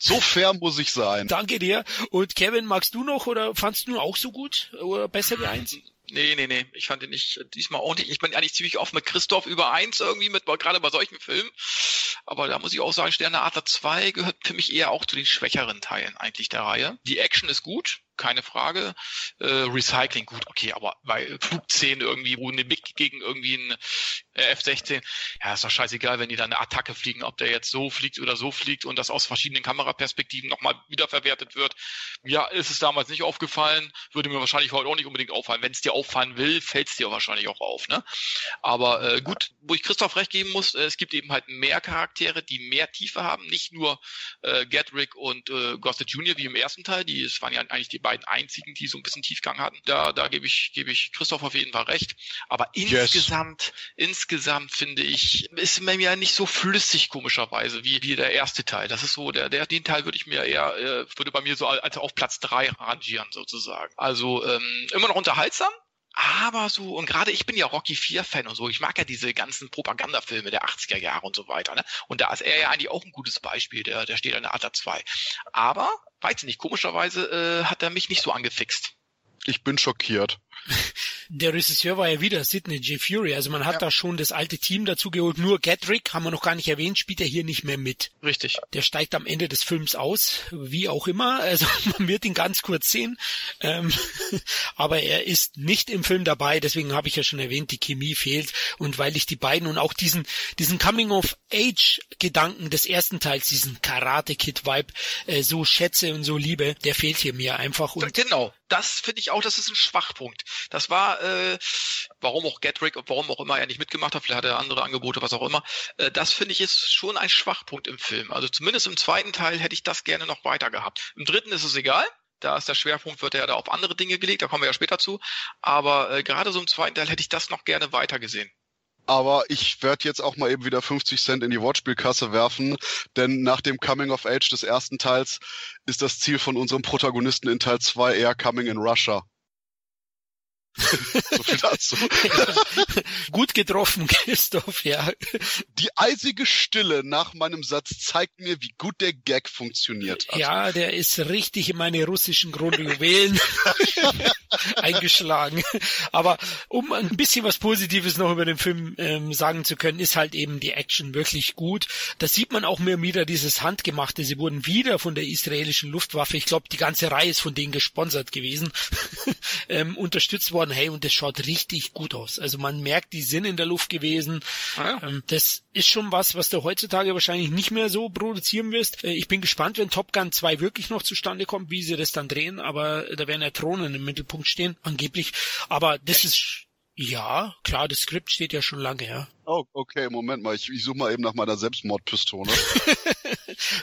so fair muss ich sein. Danke dir. Und Kevin, magst du noch oder fandst du auch so gut oder besser wie eins? Nee, nee, nee. Ich fand ihn nicht diesmal ordentlich. Ich bin eigentlich ziemlich oft mit Christoph über eins irgendwie mit, gerade bei solchen Filmen. Aber da muss ich auch sagen, Sterne Adler 2 gehört für mich eher auch zu den schwächeren Teilen eigentlich der Reihe. Die Action ist gut keine Frage. Äh, Recycling, gut, okay, aber bei Flugszenen irgendwie, wo eine MiG gegen irgendwie ein äh, F-16, ja, ist doch scheißegal, wenn die da eine Attacke fliegen, ob der jetzt so fliegt oder so fliegt und das aus verschiedenen Kameraperspektiven nochmal wiederverwertet wird. Mir ist es damals nicht aufgefallen, würde mir wahrscheinlich heute auch nicht unbedingt auffallen. Wenn es dir auffallen will, fällt es dir wahrscheinlich auch auf, ne? Aber äh, gut, wo ich Christoph recht geben muss, äh, es gibt eben halt mehr Charaktere, die mehr Tiefe haben, nicht nur äh, Gedrick und äh, Gossett Jr. wie im ersten Teil, die es waren ja eigentlich die beiden einzigen, die so ein bisschen Tiefgang hatten. Da, da gebe ich, gebe ich Christoph auf jeden Fall recht. Aber yes. insgesamt, insgesamt finde ich, ist mir ja nicht so flüssig komischerweise wie, wie der erste Teil. Das ist so, der, der, den Teil würde ich mir eher, äh, würde bei mir so als auf Platz drei rangieren sozusagen. Also ähm, immer noch unterhaltsam, aber so, und gerade ich bin ja Rocky 4 Fan und so, ich mag ja diese ganzen Propagandafilme der 80er Jahre und so weiter, ne? Und da ist er ja eigentlich auch ein gutes Beispiel, der, der steht an der ATA 2. Aber, weiß ich nicht, komischerweise äh, hat er mich nicht so angefixt. Ich bin schockiert. Der Regisseur war ja wieder Sidney J. Fury, also man hat ja. da schon das alte Team dazu geholt. Nur Gedrick, haben wir noch gar nicht erwähnt, spielt er hier nicht mehr mit. Richtig. Der steigt am Ende des Films aus, wie auch immer. Also man wird ihn ganz kurz sehen. Ähm, aber er ist nicht im Film dabei, deswegen habe ich ja schon erwähnt, die Chemie fehlt. Und weil ich die beiden und auch diesen, diesen Coming-of-Age-Gedanken des ersten Teils, diesen Karate-Kid-Vibe, äh, so schätze und so liebe, der fehlt hier mir einfach. Und genau, das finde ich auch, das ist ein Schwachpunkt. Das war, äh, warum auch Getrick und warum auch immer er nicht mitgemacht hat, vielleicht hat er andere Angebote, was auch immer. Äh, das finde ich ist schon ein Schwachpunkt im Film. Also zumindest im zweiten Teil hätte ich das gerne noch weiter gehabt. Im dritten ist es egal. Da ist der Schwerpunkt, wird ja da auf andere Dinge gelegt, da kommen wir ja später zu. Aber äh, gerade so im zweiten Teil hätte ich das noch gerne weiter gesehen. Aber ich werde jetzt auch mal eben wieder 50 Cent in die Wortspielkasse werfen, denn nach dem Coming of Age des ersten Teils ist das Ziel von unserem Protagonisten in Teil 2 eher Coming in Russia. so viel dazu. Gut getroffen, Christoph, ja. Die eisige Stille nach meinem Satz zeigt mir, wie gut der Gag funktioniert hat. Ja, der ist richtig in meine russischen Grundjuwelen eingeschlagen. Aber um ein bisschen was Positives noch über den Film ähm, sagen zu können, ist halt eben die Action wirklich gut. Das sieht man auch mehr wieder, dieses Handgemachte. Sie wurden wieder von der israelischen Luftwaffe, ich glaube, die ganze Reihe ist von denen gesponsert gewesen, ähm, unterstützt worden worden, hey, und das schaut richtig gut aus. Also man merkt, die sind in der Luft gewesen. Ah, ja. Ähm, das ist schon was, was du heutzutage wahrscheinlich nicht mehr so produzieren wirst. Äh, ich bin gespannt, wenn Top Gun 2 wirklich noch zustande kommt, wie sie das dann drehen, aber da werden ja Thronen im Mittelpunkt stehen, angeblich. Aber das ist ja, klar, das Skript steht ja schon lange, ja. Oh, okay, Moment mal, ich, ich suche mal eben nach meiner Selbstmordpistole.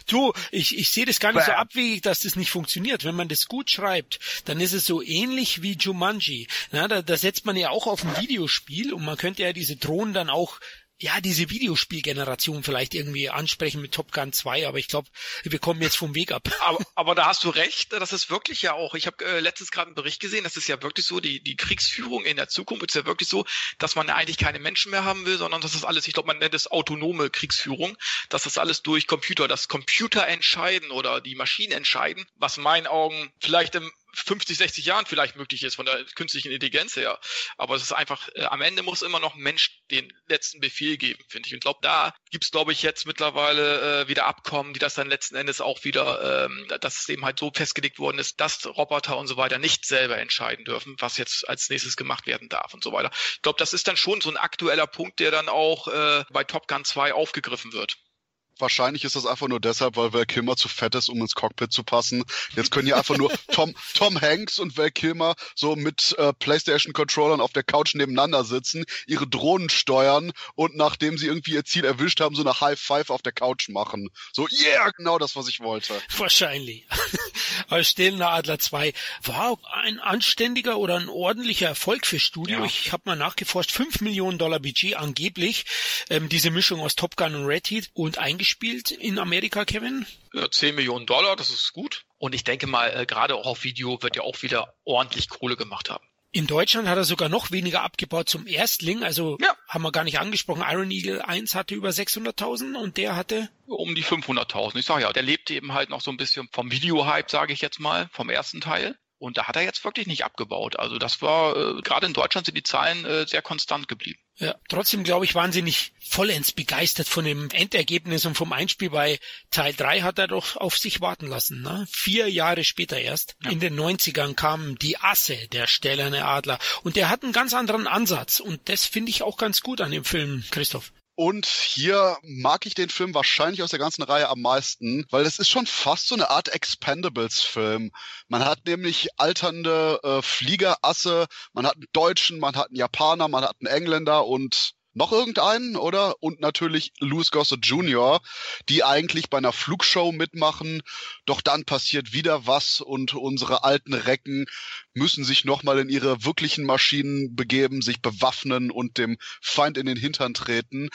du, ich, ich sehe das gar nicht so abwegig, dass das nicht funktioniert. Wenn man das gut schreibt, dann ist es so ähnlich wie Jumanji. Na, da, da setzt man ja auch auf ein Videospiel und man könnte ja diese Drohnen dann auch ja, diese Videospielgeneration vielleicht irgendwie ansprechen mit Top Gun 2, aber ich glaube, wir kommen jetzt vom Weg ab. Aber, aber da hast du recht, das ist wirklich ja auch, ich habe äh, letztens gerade einen Bericht gesehen, das ist ja wirklich so, die, die Kriegsführung in der Zukunft ist ja wirklich so, dass man eigentlich keine Menschen mehr haben will, sondern das ist alles, ich glaube, man nennt es autonome Kriegsführung, dass das alles durch Computer, das Computer entscheiden oder die Maschinen entscheiden, was in meinen Augen vielleicht im 50, 60 Jahren vielleicht möglich ist von der künstlichen Intelligenz her. Aber es ist einfach, äh, am Ende muss immer noch ein Mensch den letzten Befehl geben, finde ich. Und glaube, da gibt's glaube ich, jetzt mittlerweile äh, wieder Abkommen, die das dann letzten Endes auch wieder, ähm, dass es eben halt so festgelegt worden ist, dass Roboter und so weiter nicht selber entscheiden dürfen, was jetzt als nächstes gemacht werden darf und so weiter. Ich glaube, das ist dann schon so ein aktueller Punkt, der dann auch äh, bei Top Gun 2 aufgegriffen wird. Wahrscheinlich ist das einfach nur deshalb, weil Val Kilmer zu fett ist, um ins Cockpit zu passen. Jetzt können ja einfach nur Tom, Tom Hanks und Val Kilmer so mit äh, PlayStation-Controllern auf der Couch nebeneinander sitzen, ihre Drohnen steuern und nachdem sie irgendwie ihr Ziel erwischt haben, so eine High Five auf der Couch machen. So, yeah, genau das, was ich wollte. Wahrscheinlich. Aber Stellender Adler 2 war ein anständiger oder ein ordentlicher Erfolg für Studio. Ja. Ich habe mal nachgeforscht, 5 Millionen Dollar Budget angeblich. Ähm, diese Mischung aus Top Gun und Red Heat und eingespielt gespielt in Amerika, Kevin? Ja, 10 Millionen Dollar, das ist gut. Und ich denke mal, äh, gerade auch auf Video wird er auch wieder ordentlich Kohle gemacht haben. In Deutschland hat er sogar noch weniger abgebaut zum Erstling, also ja. haben wir gar nicht angesprochen. Iron Eagle 1 hatte über 600.000 und der hatte um die 500.000. Ich sage ja, der lebte eben halt noch so ein bisschen vom Video-Hype, sage ich jetzt mal, vom ersten Teil. Und da hat er jetzt wirklich nicht abgebaut. Also das war, äh, gerade in Deutschland sind die Zahlen äh, sehr konstant geblieben. Ja, trotzdem glaube ich, waren sie nicht vollends begeistert von dem Endergebnis und vom Einspiel. Bei Teil 3 hat er doch auf sich warten lassen. Ne? Vier Jahre später erst, ja. in den 90ern, kamen die Asse, der stählerne Adler. Und der hat einen ganz anderen Ansatz. Und das finde ich auch ganz gut an dem Film, Christoph. Und hier mag ich den Film wahrscheinlich aus der ganzen Reihe am meisten, weil es ist schon fast so eine Art Expendables-Film. Man hat nämlich alternde äh, Fliegerasse, man hat einen Deutschen, man hat einen Japaner, man hat einen Engländer und noch irgendeinen, oder? Und natürlich Louis Gossett Jr., die eigentlich bei einer Flugshow mitmachen. Doch dann passiert wieder was und unsere alten Recken müssen sich nochmal in ihre wirklichen Maschinen begeben, sich bewaffnen und dem Feind in den Hintern treten.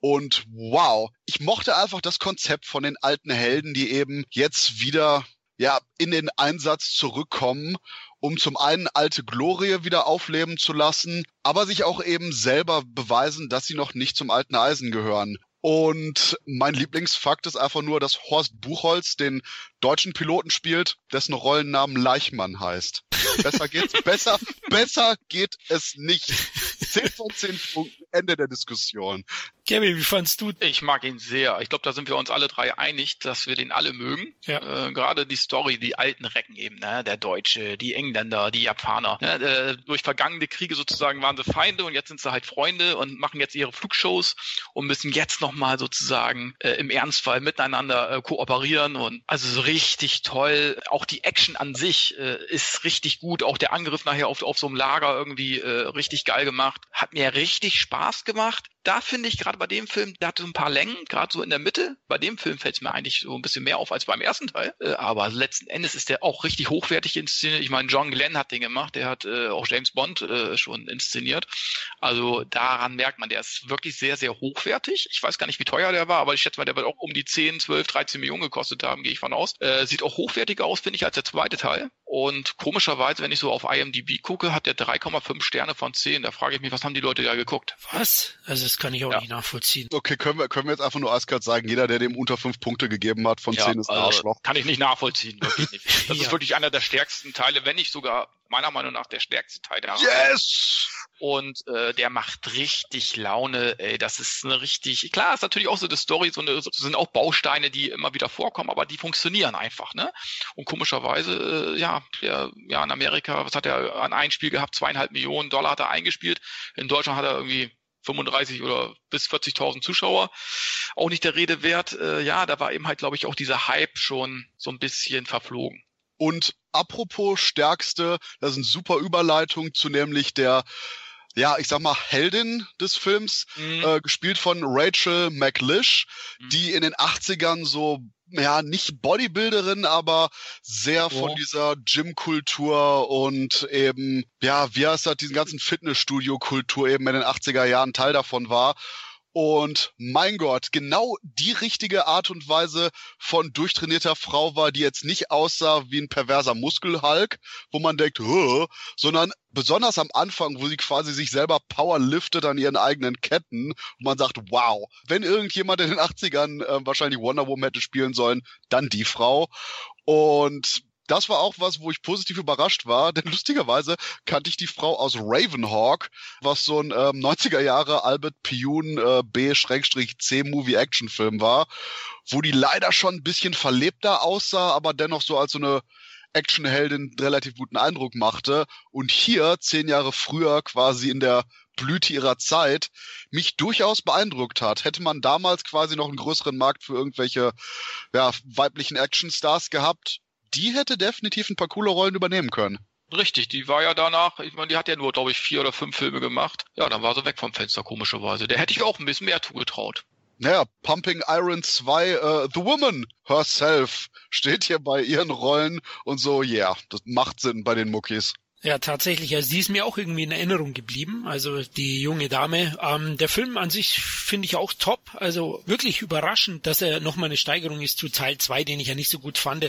Und wow, ich mochte einfach das Konzept von den alten Helden, die eben jetzt wieder ja, in den Einsatz zurückkommen um zum einen alte Glorie wieder aufleben zu lassen, aber sich auch eben selber beweisen, dass sie noch nicht zum alten Eisen gehören. Und mein Lieblingsfakt ist einfach nur, dass Horst Buchholz den deutschen Piloten spielt, dessen Rollennamen Leichmann heißt. Besser geht's, besser, besser geht es nicht. 10 von 10 Punkten, Ende der Diskussion. Kevin, wie fandst du? Ich mag ihn sehr. Ich glaube, da sind wir uns alle drei einig, dass wir den alle mögen. Ja. Äh, Gerade die Story, die alten Recken eben, ne? der Deutsche, die Engländer, die Japaner. Ne? Äh, durch vergangene Kriege sozusagen waren sie Feinde und jetzt sind sie halt Freunde und machen jetzt ihre Flugshows und müssen jetzt nochmal sozusagen äh, im Ernstfall miteinander äh, kooperieren und also so richtig toll. Auch die Action an sich äh, ist richtig gut. Auch der Angriff nachher auf, auf so einem Lager irgendwie äh, richtig geil gemacht. Hat mir richtig Spaß gemacht da finde ich gerade bei dem Film, der hatte so ein paar Längen, gerade so in der Mitte. Bei dem Film fällt es mir eigentlich so ein bisschen mehr auf als beim ersten Teil. Äh, aber letzten Endes ist der auch richtig hochwertig inszeniert. Ich meine, John Glenn hat den gemacht, der hat äh, auch James Bond äh, schon inszeniert. Also daran merkt man, der ist wirklich sehr, sehr hochwertig. Ich weiß gar nicht, wie teuer der war, aber ich schätze mal, der wird auch um die 10, 12, 13 Millionen gekostet haben, gehe ich von aus. Äh, sieht auch hochwertiger aus, finde ich, als der zweite Teil. Und komischerweise, wenn ich so auf IMDb gucke, hat der 3,5 Sterne von 10. Da frage ich mich, was haben die Leute da geguckt? Was? Also das kann ich auch ja. nicht nachvollziehen. Okay, können wir, können wir jetzt einfach nur eiskalt sagen, jeder, der dem unter 5 Punkte gegeben hat von ja, 10 ist ein also Arschloch. Kann ich nicht nachvollziehen, wirklich nicht. Das ja. ist wirklich einer der stärksten Teile, wenn nicht sogar meiner Meinung nach der stärkste Teil der Yes! Und äh, der macht richtig Laune. Ey, das ist eine richtig. Klar, ist natürlich auch so eine Story, so eine, sind auch Bausteine, die immer wieder vorkommen, aber die funktionieren einfach, ne? Und komischerweise, äh, ja, der, ja, in Amerika, was hat er an ein Spiel gehabt? Zweieinhalb Millionen Dollar hat er eingespielt. In Deutschland hat er irgendwie 35 oder bis 40.000 Zuschauer. Auch nicht der Rede wert. Äh, ja, da war eben halt, glaube ich, auch dieser Hype schon so ein bisschen verflogen. Und apropos Stärkste, das ist eine super Überleitung zu nämlich der ja, ich sag mal, Heldin des Films, mhm. äh, gespielt von Rachel McLish, mhm. die in den 80ern so, ja, nicht Bodybuilderin, aber sehr oh. von dieser Gym-Kultur und eben, ja, wie heißt das, diesen ganzen Fitnessstudio-Kultur eben in den 80er Jahren Teil davon war. Und mein Gott, genau die richtige Art und Weise von durchtrainierter Frau war, die jetzt nicht aussah wie ein perverser Muskelhulk, wo man denkt, Hö", sondern besonders am Anfang, wo sie quasi sich selber powerliftet an ihren eigenen Ketten und man sagt, wow, wenn irgendjemand in den 80ern äh, wahrscheinlich Wonder Woman hätte spielen sollen, dann die Frau. Und das war auch was, wo ich positiv überrascht war, denn lustigerweise kannte ich die Frau aus Ravenhawk, was so ein ähm, 90er Jahre Albert Piyun äh, B-C Movie-Action-Film war, wo die leider schon ein bisschen verlebter aussah, aber dennoch so als so eine Actionheldin relativ guten Eindruck machte und hier zehn Jahre früher quasi in der Blüte ihrer Zeit mich durchaus beeindruckt hat. Hätte man damals quasi noch einen größeren Markt für irgendwelche ja, weiblichen Actionstars gehabt, die hätte definitiv ein paar coole Rollen übernehmen können. Richtig, die war ja danach, ich meine, die hat ja nur, glaube ich, vier oder fünf Filme gemacht. Ja, dann war sie weg vom Fenster, komischerweise. Der hätte ich auch ein bisschen mehr zugetraut. Naja, Pumping Iron 2, uh, The Woman herself steht hier bei ihren Rollen und so, ja, yeah, das macht Sinn bei den Muckis. Ja, tatsächlich. Also die ist mir auch irgendwie in Erinnerung geblieben. Also die junge Dame. Ähm, der Film an sich finde ich auch top. Also wirklich überraschend, dass er nochmal eine Steigerung ist zu Teil 2, den ich ja nicht so gut fand.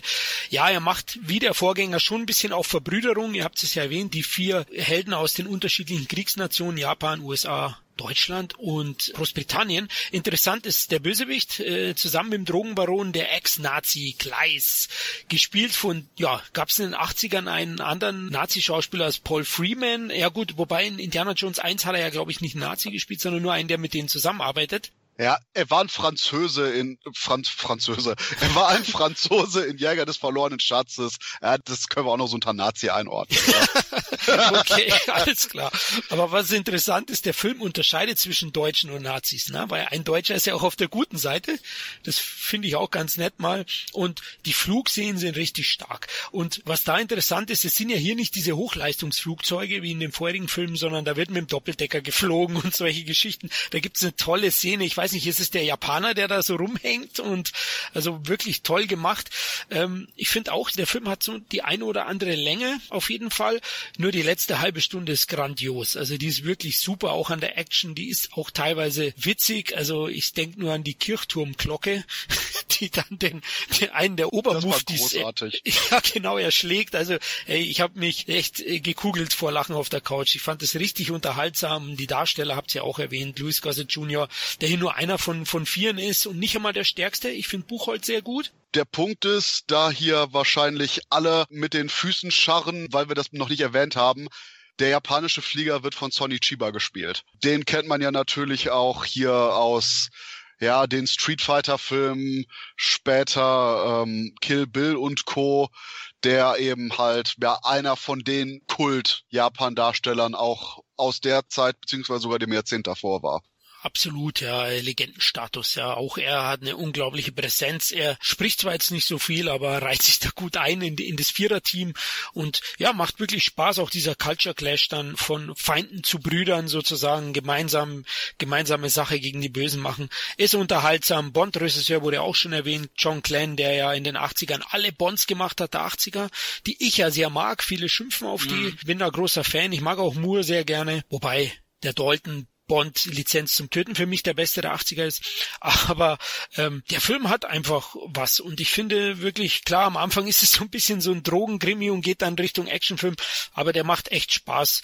Ja, er macht wie der Vorgänger schon ein bisschen auf Verbrüderung. Ihr habt es ja erwähnt, die vier Helden aus den unterschiedlichen Kriegsnationen, Japan, USA, Deutschland und Großbritannien. Interessant ist der Bösewicht äh, zusammen mit dem Drogenbaron der Ex-Nazi Gleis, gespielt von, ja, gab es in den 80ern einen anderen Nazi-Schauspieler als Paul Freeman. Ja gut, wobei in Indiana Jones 1 hat er ja, glaube ich, nicht Nazi gespielt, sondern nur einen, der mit denen zusammenarbeitet. Ja, er war ein Französe in Franz Französe. Er war ein Franzose in Jäger des verlorenen Schatzes. Ja, das können wir auch noch so unter Nazi einordnen. okay, alles klar. Aber was interessant ist, der Film unterscheidet zwischen Deutschen und Nazis, ne? Weil ein Deutscher ist ja auch auf der guten Seite. Das finde ich auch ganz nett mal. Und die Flugszenen sind richtig stark. Und was da interessant ist, es sind ja hier nicht diese Hochleistungsflugzeuge wie in dem vorherigen Film, sondern da wird mit dem Doppeldecker geflogen und solche Geschichten. Da gibt es eine tolle Szene. Ich weiß nicht, ist es der Japaner, der da so rumhängt und also wirklich toll gemacht. Ähm, ich finde auch, der Film hat so die eine oder andere Länge auf jeden Fall. Nur die letzte halbe Stunde ist grandios. Also die ist wirklich super, auch an der Action. Die ist auch teilweise witzig. Also ich denke nur an die Kirchturmglocke, die dann den, den einen der Obermuftis, ja genau, erschlägt. Also ey, ich habe mich echt äh, gekugelt vor Lachen auf der Couch. Ich fand es richtig unterhaltsam. Die Darsteller habt ihr auch erwähnt, Louis Gossett Jr., der hier nur einer von, von vieren ist und nicht einmal der stärkste. Ich finde Buchholz sehr gut. Der Punkt ist, da hier wahrscheinlich alle mit den Füßen scharren, weil wir das noch nicht erwähnt haben, der japanische Flieger wird von Sonny Chiba gespielt. Den kennt man ja natürlich auch hier aus ja, den Street Fighter Filmen, später ähm, Kill Bill und Co., der eben halt ja einer von den Kult-Japan-Darstellern auch aus der Zeit beziehungsweise sogar dem Jahrzehnt davor war. Absolut, ja, Legendenstatus, ja. Auch er hat eine unglaubliche Präsenz. Er spricht zwar jetzt nicht so viel, aber reiht sich da gut ein in, in das Viererteam und ja, macht wirklich Spaß, auch dieser Culture Clash dann von Feinden zu Brüdern sozusagen gemeinsam, gemeinsame Sache gegen die Bösen machen. Ist unterhaltsam. Bond-Regisseur wurde auch schon erwähnt. John Glenn, der ja in den 80ern alle Bonds gemacht hat, der 80er, die ich ja sehr mag. Viele schimpfen auf die. Mhm. Bin da großer Fan. Ich mag auch Moore sehr gerne. Wobei der Dalton Bond-Lizenz zum Töten für mich der beste der 80er ist. Aber ähm, der Film hat einfach was. Und ich finde wirklich, klar, am Anfang ist es so ein bisschen so ein Drogenkrimi und geht dann Richtung Actionfilm, aber der macht echt Spaß.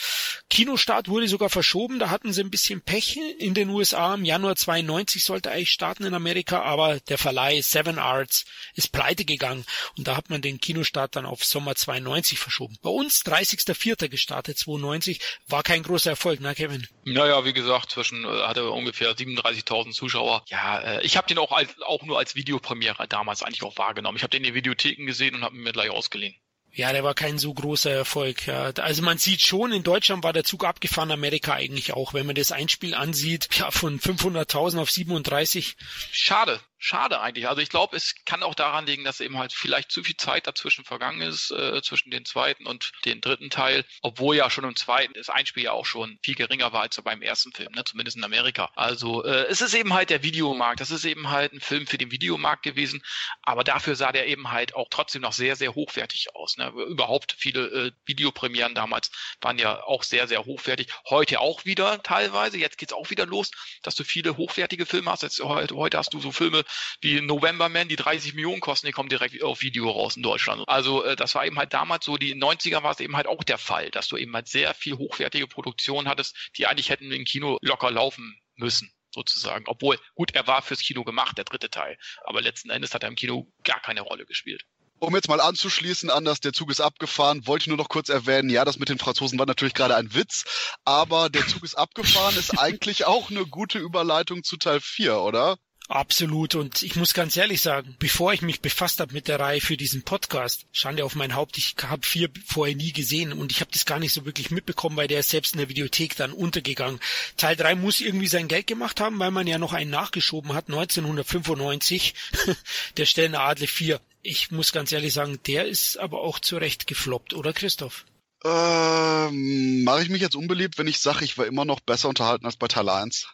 Kinostart wurde sogar verschoben, da hatten sie ein bisschen Pech in den USA. Im Januar 92 sollte eigentlich starten in Amerika, aber der Verleih Seven Arts ist pleite gegangen und da hat man den Kinostart dann auf Sommer 92 verschoben. Bei uns 30.04. gestartet, 92, war kein großer Erfolg, ne Kevin? Naja, wie gesagt, gesagt, zwischen äh, hatte ungefähr 37.000 Zuschauer. Ja, äh, ich habe den auch als, auch nur als Videopremiere damals eigentlich auch wahrgenommen. Ich habe den in den Videotheken gesehen und habe mir gleich ausgeliehen. Ja, der war kein so großer Erfolg. Ja. Also man sieht schon, in Deutschland war der Zug abgefahren, Amerika eigentlich auch. Wenn man das Einspiel ansieht, ja, von 500.000 auf 37. Schade, schade eigentlich. Also ich glaube, es kann auch daran liegen, dass eben halt vielleicht zu viel Zeit dazwischen vergangen ist, äh, zwischen den zweiten und den dritten Teil, obwohl ja schon im zweiten das Einspiel ja auch schon viel geringer war als beim ersten Film, ne? zumindest in Amerika. Also äh, es ist eben halt der Videomarkt, das ist eben halt ein Film für den Videomarkt gewesen, aber dafür sah der eben halt auch trotzdem noch sehr, sehr hochwertig aus. Ne? Überhaupt viele äh, Videopremieren damals waren ja auch sehr, sehr hochwertig. Heute auch wieder teilweise, jetzt geht's auch wieder los, dass du viele hochwertige Filme hast. Jetzt, heute, heute hast du so Filme wie November Man, die 30 Millionen kosten, die kommen direkt auf Video raus in Deutschland. Also äh, das war eben halt damals so, die 90er war es eben halt auch der Fall, dass du eben halt sehr viel hochwertige Produktion hattest, die eigentlich hätten im Kino locker laufen müssen sozusagen. Obwohl, gut, er war fürs Kino gemacht, der dritte Teil. Aber letzten Endes hat er im Kino gar keine Rolle gespielt. Um jetzt mal anzuschließen an das, der Zug ist abgefahren, wollte ich nur noch kurz erwähnen, ja, das mit den Franzosen war natürlich gerade ein Witz, aber der Zug ist abgefahren ist eigentlich auch eine gute Überleitung zu Teil 4, oder? Absolut. Und ich muss ganz ehrlich sagen, bevor ich mich befasst habe mit der Reihe für diesen Podcast, Schande auf mein Haupt, ich habe vier vorher nie gesehen und ich habe das gar nicht so wirklich mitbekommen, weil der ist selbst in der Videothek dann untergegangen. Teil 3 muss irgendwie sein Geld gemacht haben, weil man ja noch einen nachgeschoben hat, 1995, der Stellner Adle 4. Ich muss ganz ehrlich sagen, der ist aber auch zurecht gefloppt, oder Christoph? Ähm, mache ich mich jetzt unbeliebt, wenn ich sage, ich war immer noch besser unterhalten als bei Teil 1?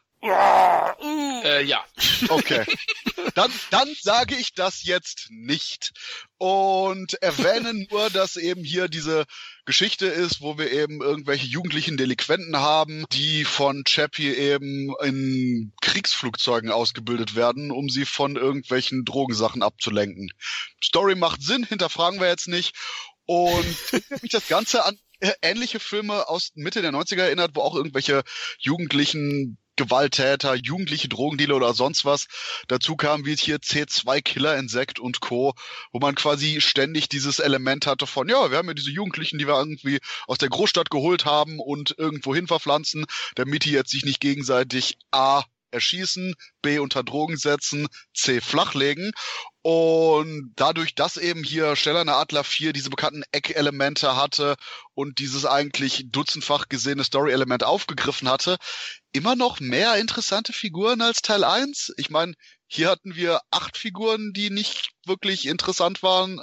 Äh, ja. Okay. Dann, dann sage ich das jetzt nicht. Und erwähne nur, dass eben hier diese Geschichte ist, wo wir eben irgendwelche jugendlichen Delinquenten haben, die von Chappie eben in Kriegsflugzeugen ausgebildet werden, um sie von irgendwelchen Drogensachen abzulenken. Story macht Sinn, hinterfragen wir jetzt nicht. Und mich das Ganze an ähnliche Filme aus Mitte der 90er erinnert, wo auch irgendwelche Jugendlichen Gewalttäter, jugendliche Drogendealer oder sonst was. Dazu kam wie hier C2 Killer Insekt und Co., wo man quasi ständig dieses Element hatte von, ja, wir haben ja diese Jugendlichen, die wir irgendwie aus der Großstadt geholt haben und irgendwo hin verpflanzen, damit die jetzt sich nicht gegenseitig A erschießen, B unter Drogen setzen, C flachlegen. Und dadurch, dass eben hier Stellerne Adler 4 diese bekannten Eckelemente hatte und dieses eigentlich dutzendfach gesehene Story-Element aufgegriffen hatte, immer noch mehr interessante Figuren als Teil 1. Ich meine, hier hatten wir acht Figuren, die nicht wirklich interessant waren,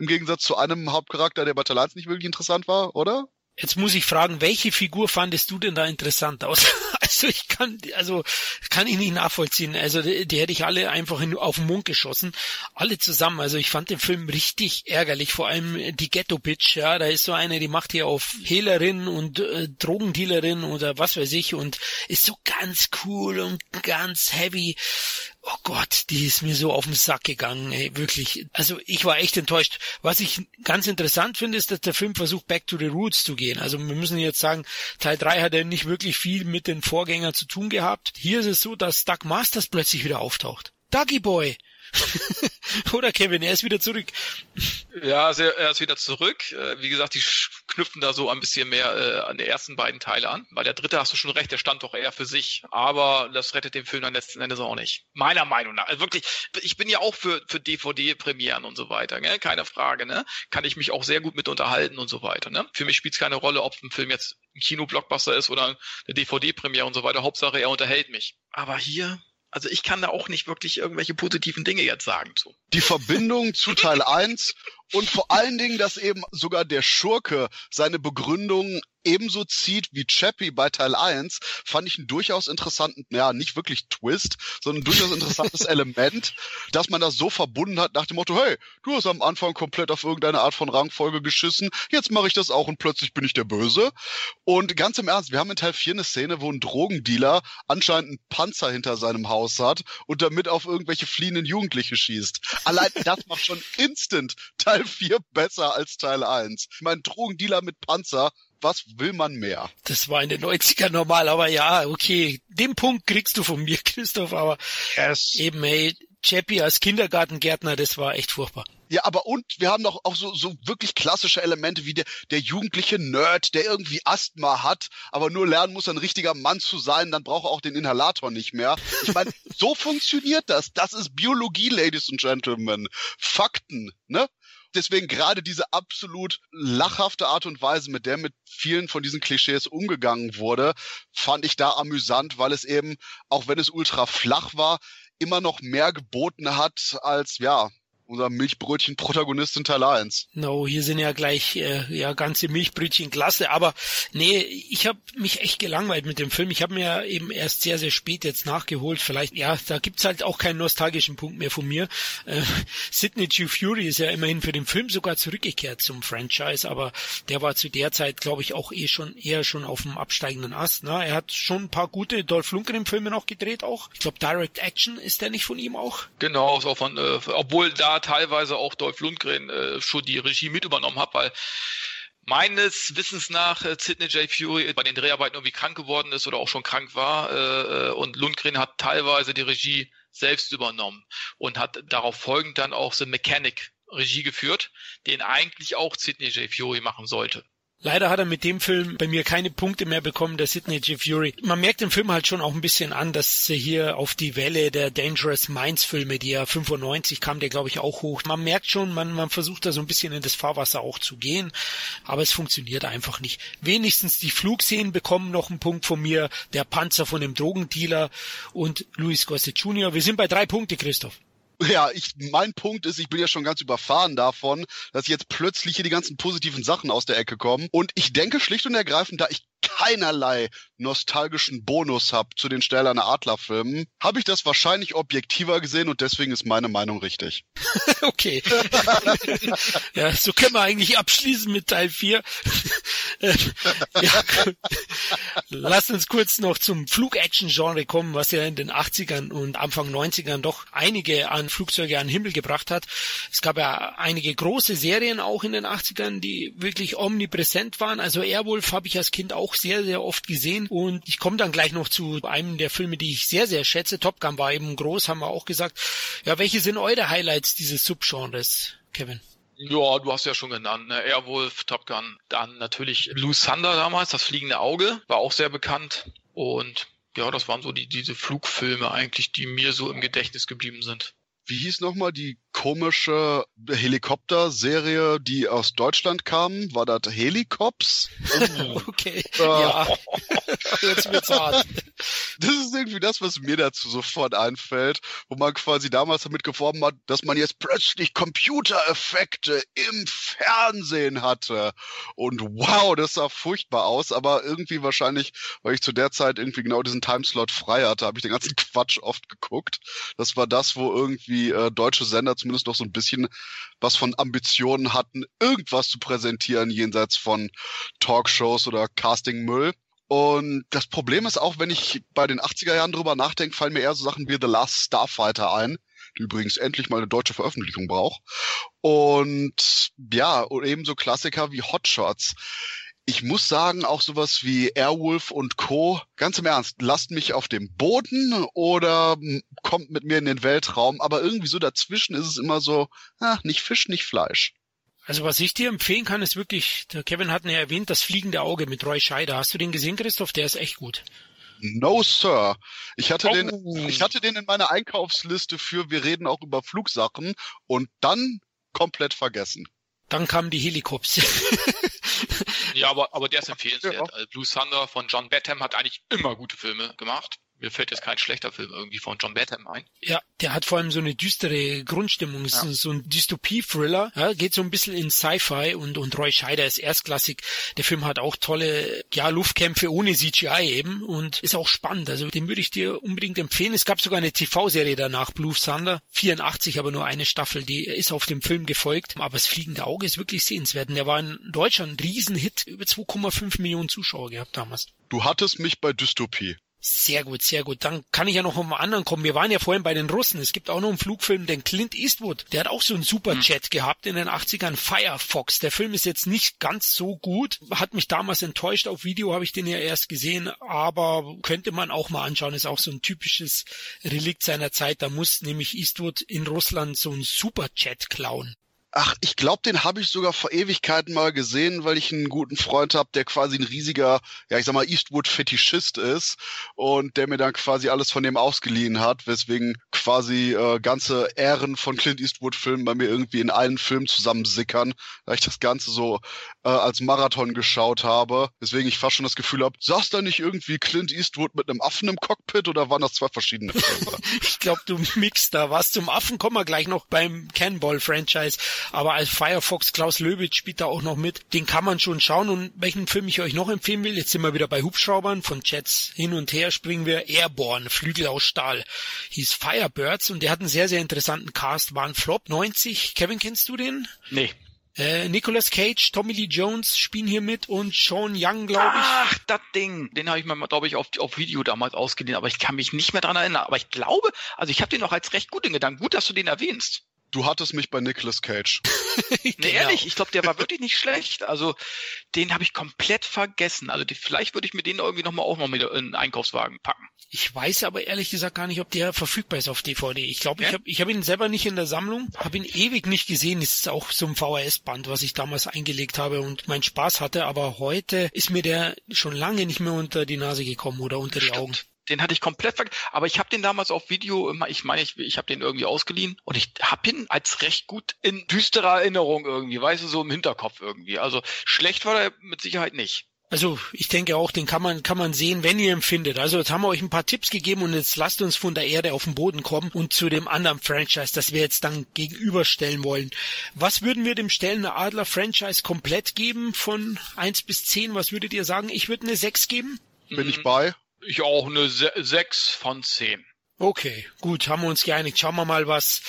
im Gegensatz zu einem Hauptcharakter, der bei Teil 1 nicht wirklich interessant war, oder? Jetzt muss ich fragen, welche Figur fandest du denn da interessant aus? Also ich kann, also kann ich nicht nachvollziehen. Also die, die hätte ich alle einfach in, auf den Mund geschossen, alle zusammen. Also ich fand den Film richtig ärgerlich, vor allem die Ghetto Bitch. Ja, da ist so eine, die macht hier auf Hehlerin und äh, Drogendealerin oder was weiß ich und ist so ganz cool und ganz heavy oh Gott, die ist mir so auf den Sack gegangen, ey, wirklich. Also ich war echt enttäuscht. Was ich ganz interessant finde, ist, dass der Film versucht, back to the roots zu gehen. Also wir müssen jetzt sagen, Teil 3 hat ja nicht wirklich viel mit den Vorgängern zu tun gehabt. Hier ist es so, dass Doug Masters plötzlich wieder auftaucht. Dougie Boy, Oder Kevin, er ist wieder zurück. Ja, er ist wieder zurück. Äh, wie gesagt, die knüpfen da so ein bisschen mehr äh, an die ersten beiden Teile an. Weil der dritte, hast du schon recht, der stand doch eher für sich. Aber das rettet den Film dann letzten Endes auch nicht. Meiner Meinung nach. Also wirklich, ich bin ja auch für, für DVD-Premieren und so weiter, ne? keine Frage. Ne? Kann ich mich auch sehr gut mit unterhalten und so weiter. Ne? Für mich spielt es keine Rolle, ob ein Film jetzt ein Kino-Blockbuster ist oder eine DVD-Premiere und so weiter. Hauptsache, er unterhält mich. Aber hier, also ich kann da auch nicht wirklich irgendwelche positiven Dinge jetzt sagen zu. Die Verbindung zu Teil 1 und vor allen Dingen, dass eben sogar der Schurke seine Begründung ebenso zieht wie Chappie bei Teil 1, fand ich einen durchaus interessanten, ja, nicht wirklich Twist, sondern ein durchaus interessantes Element, dass man das so verbunden hat nach dem Motto, hey, du hast am Anfang komplett auf irgendeine Art von Rangfolge geschissen, jetzt mache ich das auch und plötzlich bin ich der Böse. Und ganz im Ernst, wir haben in Teil 4 eine Szene, wo ein Drogendealer anscheinend einen Panzer hinter seinem Haus hat und damit auf irgendwelche fliehenden Jugendliche schießt. Allein das macht schon instant Teil 4 besser als Teil 1. Ich meine, Drogendealer mit Panzer, was will man mehr? Das war in den 90er normal, aber ja, okay. Den Punkt kriegst du von mir, Christoph, aber yes. eben, hey, Chappie als Kindergartengärtner, das war echt furchtbar. Ja, aber und wir haben doch auch so, so wirklich klassische Elemente wie der, der jugendliche Nerd, der irgendwie Asthma hat, aber nur lernen muss, ein richtiger Mann zu sein, dann braucht er auch den Inhalator nicht mehr. Ich meine, so funktioniert das. Das ist Biologie, Ladies and Gentlemen. Fakten, ne? Deswegen gerade diese absolut lachhafte Art und Weise, mit der mit vielen von diesen Klischees umgegangen wurde, fand ich da amüsant, weil es eben, auch wenn es ultra flach war, immer noch mehr geboten hat als, ja, unser Milchbrötchen-Protagonist in Teil 1. No, hier sind ja gleich äh, ja ganze Milchbrötchen klasse, aber nee, ich habe mich echt gelangweilt mit dem Film. Ich habe mir eben erst sehr sehr spät jetzt nachgeholt. Vielleicht ja, da gibt's halt auch keinen nostalgischen Punkt mehr von mir. Äh, Sidney G. Fury ist ja immerhin für den Film sogar zurückgekehrt zum Franchise, aber der war zu der Zeit, glaube ich, auch eh schon eher schon auf dem absteigenden Ast. Ne? Er hat schon ein paar gute Dolph Lundgren Filme noch gedreht auch. Ich glaube Direct Action ist der nicht von ihm auch. Genau, ist auch von äh, obwohl da teilweise auch Dolph Lundgren äh, schon die Regie mit übernommen hat, weil meines Wissens nach äh, Sidney J. Fury bei den Dreharbeiten irgendwie krank geworden ist oder auch schon krank war äh, äh, und Lundgren hat teilweise die Regie selbst übernommen und hat darauf folgend dann auch The Mechanic Regie geführt, den eigentlich auch Sidney J. Fury machen sollte. Leider hat er mit dem Film bei mir keine Punkte mehr bekommen, der Sidney G. Fury. Man merkt im Film halt schon auch ein bisschen an, dass er hier auf die Welle der Dangerous Minds Filme, die ja 95 kam, der glaube ich auch hoch. Man merkt schon, man, man versucht da so ein bisschen in das Fahrwasser auch zu gehen, aber es funktioniert einfach nicht. Wenigstens die Flugszenen bekommen noch einen Punkt von mir, der Panzer von dem Drogendealer und Luis Gossett Jr. Wir sind bei drei Punkte, Christoph. Ja, ich, mein Punkt ist, ich bin ja schon ganz überfahren davon, dass jetzt plötzlich hier die ganzen positiven Sachen aus der Ecke kommen. Und ich denke schlicht und ergreifend, da ich keinerlei nostalgischen Bonus habe zu den Stellerner Adler-Filmen, habe ich das wahrscheinlich objektiver gesehen und deswegen ist meine Meinung richtig. okay. ja, so können wir eigentlich abschließen mit Teil 4. ja, Lass uns kurz noch zum Flug-Action-Genre kommen, was ja in den 80ern und Anfang 90ern doch einige an Flugzeuge an den Himmel gebracht hat. Es gab ja einige große Serien auch in den 80ern, die wirklich omnipräsent waren. Also Airwolf habe ich als Kind auch sehr, sehr oft gesehen und ich komme dann gleich noch zu einem der Filme, die ich sehr, sehr schätze. Top Gun war eben groß, haben wir auch gesagt. Ja, welche sind eure Highlights dieses Subgenres, Kevin? Ja, du hast ja schon genannt, ne? Airwolf, Top Gun, dann natürlich Blue Thunder damals, das fliegende Auge, war auch sehr bekannt und ja, das waren so die, diese Flugfilme eigentlich, die mir so im Gedächtnis geblieben sind wie hieß nochmal die komische Helikopter-Serie, die aus Deutschland kam? War das Helikops? okay, äh, ja. Jetzt wird's hart. Das ist irgendwie das, was mir dazu sofort einfällt, wo man quasi damals damit geworben hat, dass man jetzt plötzlich Computereffekte im Fernsehen hatte. Und wow, das sah furchtbar aus, aber irgendwie wahrscheinlich, weil ich zu der Zeit irgendwie genau diesen Timeslot frei hatte, habe ich den ganzen Quatsch oft geguckt. Das war das, wo irgendwie äh, deutsche Sender zumindest noch so ein bisschen was von Ambitionen hatten, irgendwas zu präsentieren jenseits von Talkshows oder Castingmüll. Und das Problem ist auch, wenn ich bei den 80er Jahren drüber nachdenke, fallen mir eher so Sachen wie The Last Starfighter ein, die übrigens endlich mal eine deutsche Veröffentlichung braucht. Und ja, und ebenso Klassiker wie Hotshots ich muss sagen, auch sowas wie Airwolf und Co. Ganz im Ernst, lasst mich auf dem Boden oder kommt mit mir in den Weltraum. Aber irgendwie so dazwischen ist es immer so, ah, nicht Fisch, nicht Fleisch. Also was ich dir empfehlen kann, ist wirklich, der Kevin hat ja erwähnt, das fliegende Auge mit Roy Scheider. Hast du den gesehen, Christoph? Der ist echt gut. No, Sir. Ich hatte oh. den, ich hatte den in meiner Einkaufsliste für wir reden auch über Flugsachen und dann komplett vergessen. Dann kamen die Helikopter. Ja, aber, aber der ist empfehlenswert. Ja. Also Blue Thunder von John Batham hat eigentlich immer gute Filme gemacht mir fällt jetzt kein schlechter Film irgendwie von John Batham ein. Ja, der hat vor allem so eine düstere Grundstimmung. Ja. So ein Dystopie-Thriller. Ja, geht so ein bisschen in Sci-Fi und, und Roy Scheider ist erstklassig. Der Film hat auch tolle, ja, Luftkämpfe ohne CGI eben und ist auch spannend. Also den würde ich dir unbedingt empfehlen. Es gab sogar eine TV-Serie danach, Blue Thunder. 84, aber nur eine Staffel. Die ist auf dem Film gefolgt. Aber das fliegende Auge ist wirklich sehenswert. Und der war in Deutschland ein Riesenhit. Über 2,5 Millionen Zuschauer gehabt damals. Du hattest mich bei Dystopie. Sehr gut, sehr gut. Dann kann ich ja noch um einen anderen kommen. Wir waren ja vorhin bei den Russen. Es gibt auch noch einen Flugfilm, den Clint Eastwood. Der hat auch so einen Superjet hm. gehabt in den 80ern. Firefox. Der Film ist jetzt nicht ganz so gut. Hat mich damals enttäuscht. Auf Video habe ich den ja erst gesehen. Aber könnte man auch mal anschauen. Ist auch so ein typisches Relikt seiner Zeit. Da muss nämlich Eastwood in Russland so einen Superjet klauen. Ach, ich glaube, den habe ich sogar vor Ewigkeiten mal gesehen, weil ich einen guten Freund habe, der quasi ein riesiger, ja ich sag mal, Eastwood-Fetischist ist und der mir dann quasi alles von dem ausgeliehen hat, weswegen quasi äh, ganze Ehren von Clint Eastwood-Filmen bei mir irgendwie in einen Film zusammensickern, da ich das Ganze so äh, als Marathon geschaut habe. Weswegen ich fast schon das Gefühl habe, saß da nicht irgendwie Clint Eastwood mit einem Affen im Cockpit oder waren das zwei verschiedene Filme? ich glaube, du mixst da was. Zum Affen kommen wir gleich noch beim Cannonball-Franchise. Aber als Firefox Klaus Löwitz spielt da auch noch mit. Den kann man schon schauen. Und welchen Film ich euch noch empfehlen will, jetzt sind wir wieder bei Hubschraubern. Von Jets hin und her springen wir. Airborne, Flügel aus Stahl. Hieß Firebirds und der hat einen sehr, sehr interessanten Cast. War ein Flop 90. Kevin, kennst du den? Nee. Äh, Nicolas Cage, Tommy Lee Jones spielen hier mit und Sean Young, glaube ich. Ach, das Ding. Den habe ich mir, glaube ich, auf, auf Video damals ausgeliehen, aber ich kann mich nicht mehr dran erinnern. Aber ich glaube, also ich habe den noch als recht gut in Gedanken. Gut, dass du den erwähnst. Du hattest mich bei Nicolas Cage. nee, genau. ehrlich, ich glaube, der war wirklich nicht schlecht. Also den habe ich komplett vergessen. Also die, vielleicht würde ich mir den irgendwie nochmal auch noch mit in den Einkaufswagen packen. Ich weiß aber ehrlich gesagt gar nicht, ob der verfügbar ist auf DVD. Ich glaube, ja? ich habe ich hab ihn selber nicht in der Sammlung, habe ihn ewig nicht gesehen. Es ist auch so ein VHS-Band, was ich damals eingelegt habe und meinen Spaß hatte. Aber heute ist mir der schon lange nicht mehr unter die Nase gekommen oder unter die Augen den hatte ich komplett vergessen. Aber ich habe den damals auf Video immer, ich meine, ich, ich habe den irgendwie ausgeliehen und ich habe ihn als recht gut in düsterer Erinnerung irgendwie, weißt du, so im Hinterkopf irgendwie. Also schlecht war er mit Sicherheit nicht. Also ich denke auch, den kann man kann man sehen, wenn ihr empfindet. Also jetzt haben wir euch ein paar Tipps gegeben und jetzt lasst uns von der Erde auf den Boden kommen und zu dem anderen Franchise, das wir jetzt dann gegenüberstellen wollen. Was würden wir dem Stellener Adler Franchise komplett geben von eins bis zehn? Was würdet ihr sagen? Ich würde eine sechs geben. Bin ich bei. Ich auch eine 6 von 10. Okay, gut, haben wir uns geeinigt. Schauen wir mal, was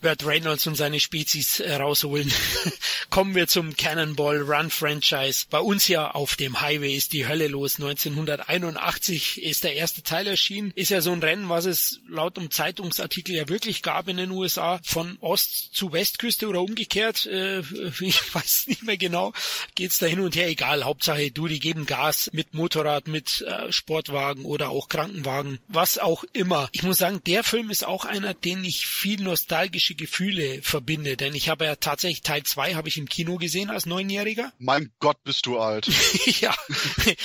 Bert Reynolds und seine Spezies äh, rausholen. Kommen wir zum Cannonball Run Franchise. Bei uns ja auf dem Highway ist die Hölle los. 1981 ist der erste Teil erschienen. Ist ja so ein Rennen, was es laut einem Zeitungsartikel ja wirklich gab in den USA. Von Ost zu Westküste oder umgekehrt. Äh, ich weiß nicht mehr genau. Geht's da hin und her? Egal. Hauptsache, du, die geben Gas mit Motorrad, mit äh, Sportwagen oder auch Krankenwagen. Was auch immer. Ich muss sagen, der Film ist auch einer, den ich viel nostalgische Gefühle verbinde, denn ich habe ja tatsächlich Teil 2 habe ich im Kino gesehen als Neunjähriger. Mein Gott, bist du alt. ja,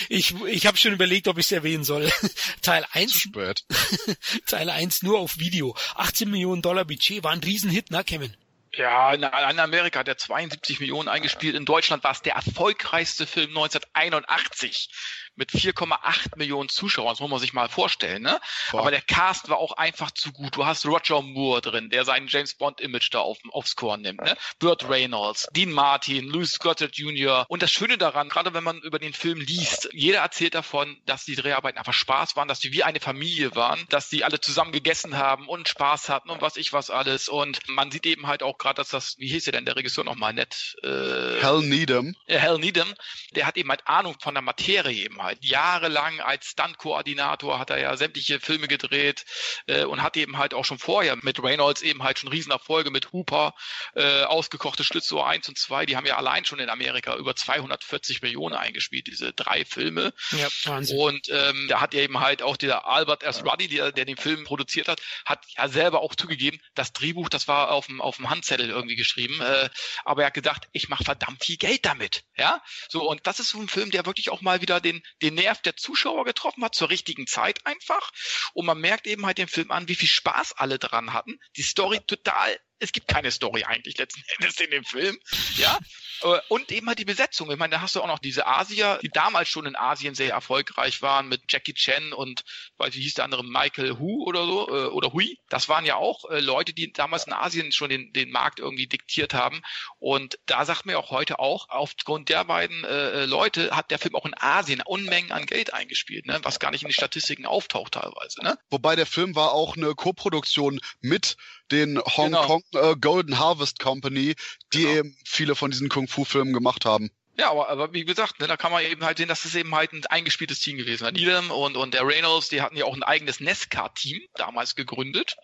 ich, ich habe schon überlegt, ob ich es erwähnen soll. Teil 1. Zu spät. Teil 1 nur auf Video. 18 Millionen Dollar Budget, war ein Riesenhit, ne, Kevin? Ja, in, Amerika hat er 72 Millionen eingespielt. In Deutschland war es der erfolgreichste Film 1981 mit 4,8 Millionen Zuschauern. Das muss man sich mal vorstellen, ne? Boah. Aber der Cast war auch einfach zu gut. Du hast Roger Moore drin, der seinen James Bond Image da auf, aufs Korn nimmt, ne? Burt Reynolds, Dean Martin, Louis Gossett Jr. Und das Schöne daran, gerade wenn man über den Film liest, jeder erzählt davon, dass die Dreharbeiten einfach Spaß waren, dass die wie eine Familie waren, dass die alle zusammen gegessen haben und Spaß hatten und was ich was alles. Und man sieht eben halt auch gerade, dass das, wie hieß der denn der Regisseur nochmal nett? Äh, Hal Needham. Ja, Hal Needham, der hat eben halt Ahnung von der Materie eben halt halt jahrelang als Stunt-Koordinator hat er ja sämtliche Filme gedreht äh, und hat eben halt auch schon vorher mit Reynolds eben halt schon Riesenerfolge mit Hooper, äh, ausgekochte Schlitzohr 1 und 2, die haben ja allein schon in Amerika über 240 Millionen eingespielt, diese drei Filme. Ja, Wahnsinn. Und ähm, da hat eben halt auch der Albert S. Ruddy, der, der den Film produziert hat, hat ja selber auch zugegeben, das Drehbuch, das war auf dem, auf dem Handzettel irgendwie geschrieben, äh, aber er hat gedacht, ich mache verdammt viel Geld damit. Ja, so und das ist so ein Film, der wirklich auch mal wieder den, den Nerv der Zuschauer getroffen hat, zur richtigen Zeit einfach. Und man merkt eben halt den Film an, wie viel Spaß alle dran hatten. Die Story total es gibt keine Story eigentlich letzten Endes in dem Film. Ja. Äh, und eben halt die Besetzung. Ich meine, da hast du auch noch diese Asier, die damals schon in Asien sehr erfolgreich waren mit Jackie Chan und, weiß wie hieß der andere, Michael Hu oder so, äh, oder Hui. Das waren ja auch äh, Leute, die damals in Asien schon den, den Markt irgendwie diktiert haben. Und da sagt mir auch heute auch, aufgrund der beiden äh, Leute hat der Film auch in Asien Unmengen an Geld eingespielt, ne? was gar nicht in den Statistiken auftaucht teilweise. Ne? Wobei der Film war auch eine Koproduktion mit den Hong genau. Kong äh, Golden Harvest Company, die genau. eben viele von diesen Kung-Fu-Filmen gemacht haben. Ja, aber, aber wie gesagt, ne, da kann man eben halt sehen, dass es eben halt ein eingespieltes Team gewesen ist. Needham und, und der Reynolds, die hatten ja auch ein eigenes NESCAR-Team damals gegründet.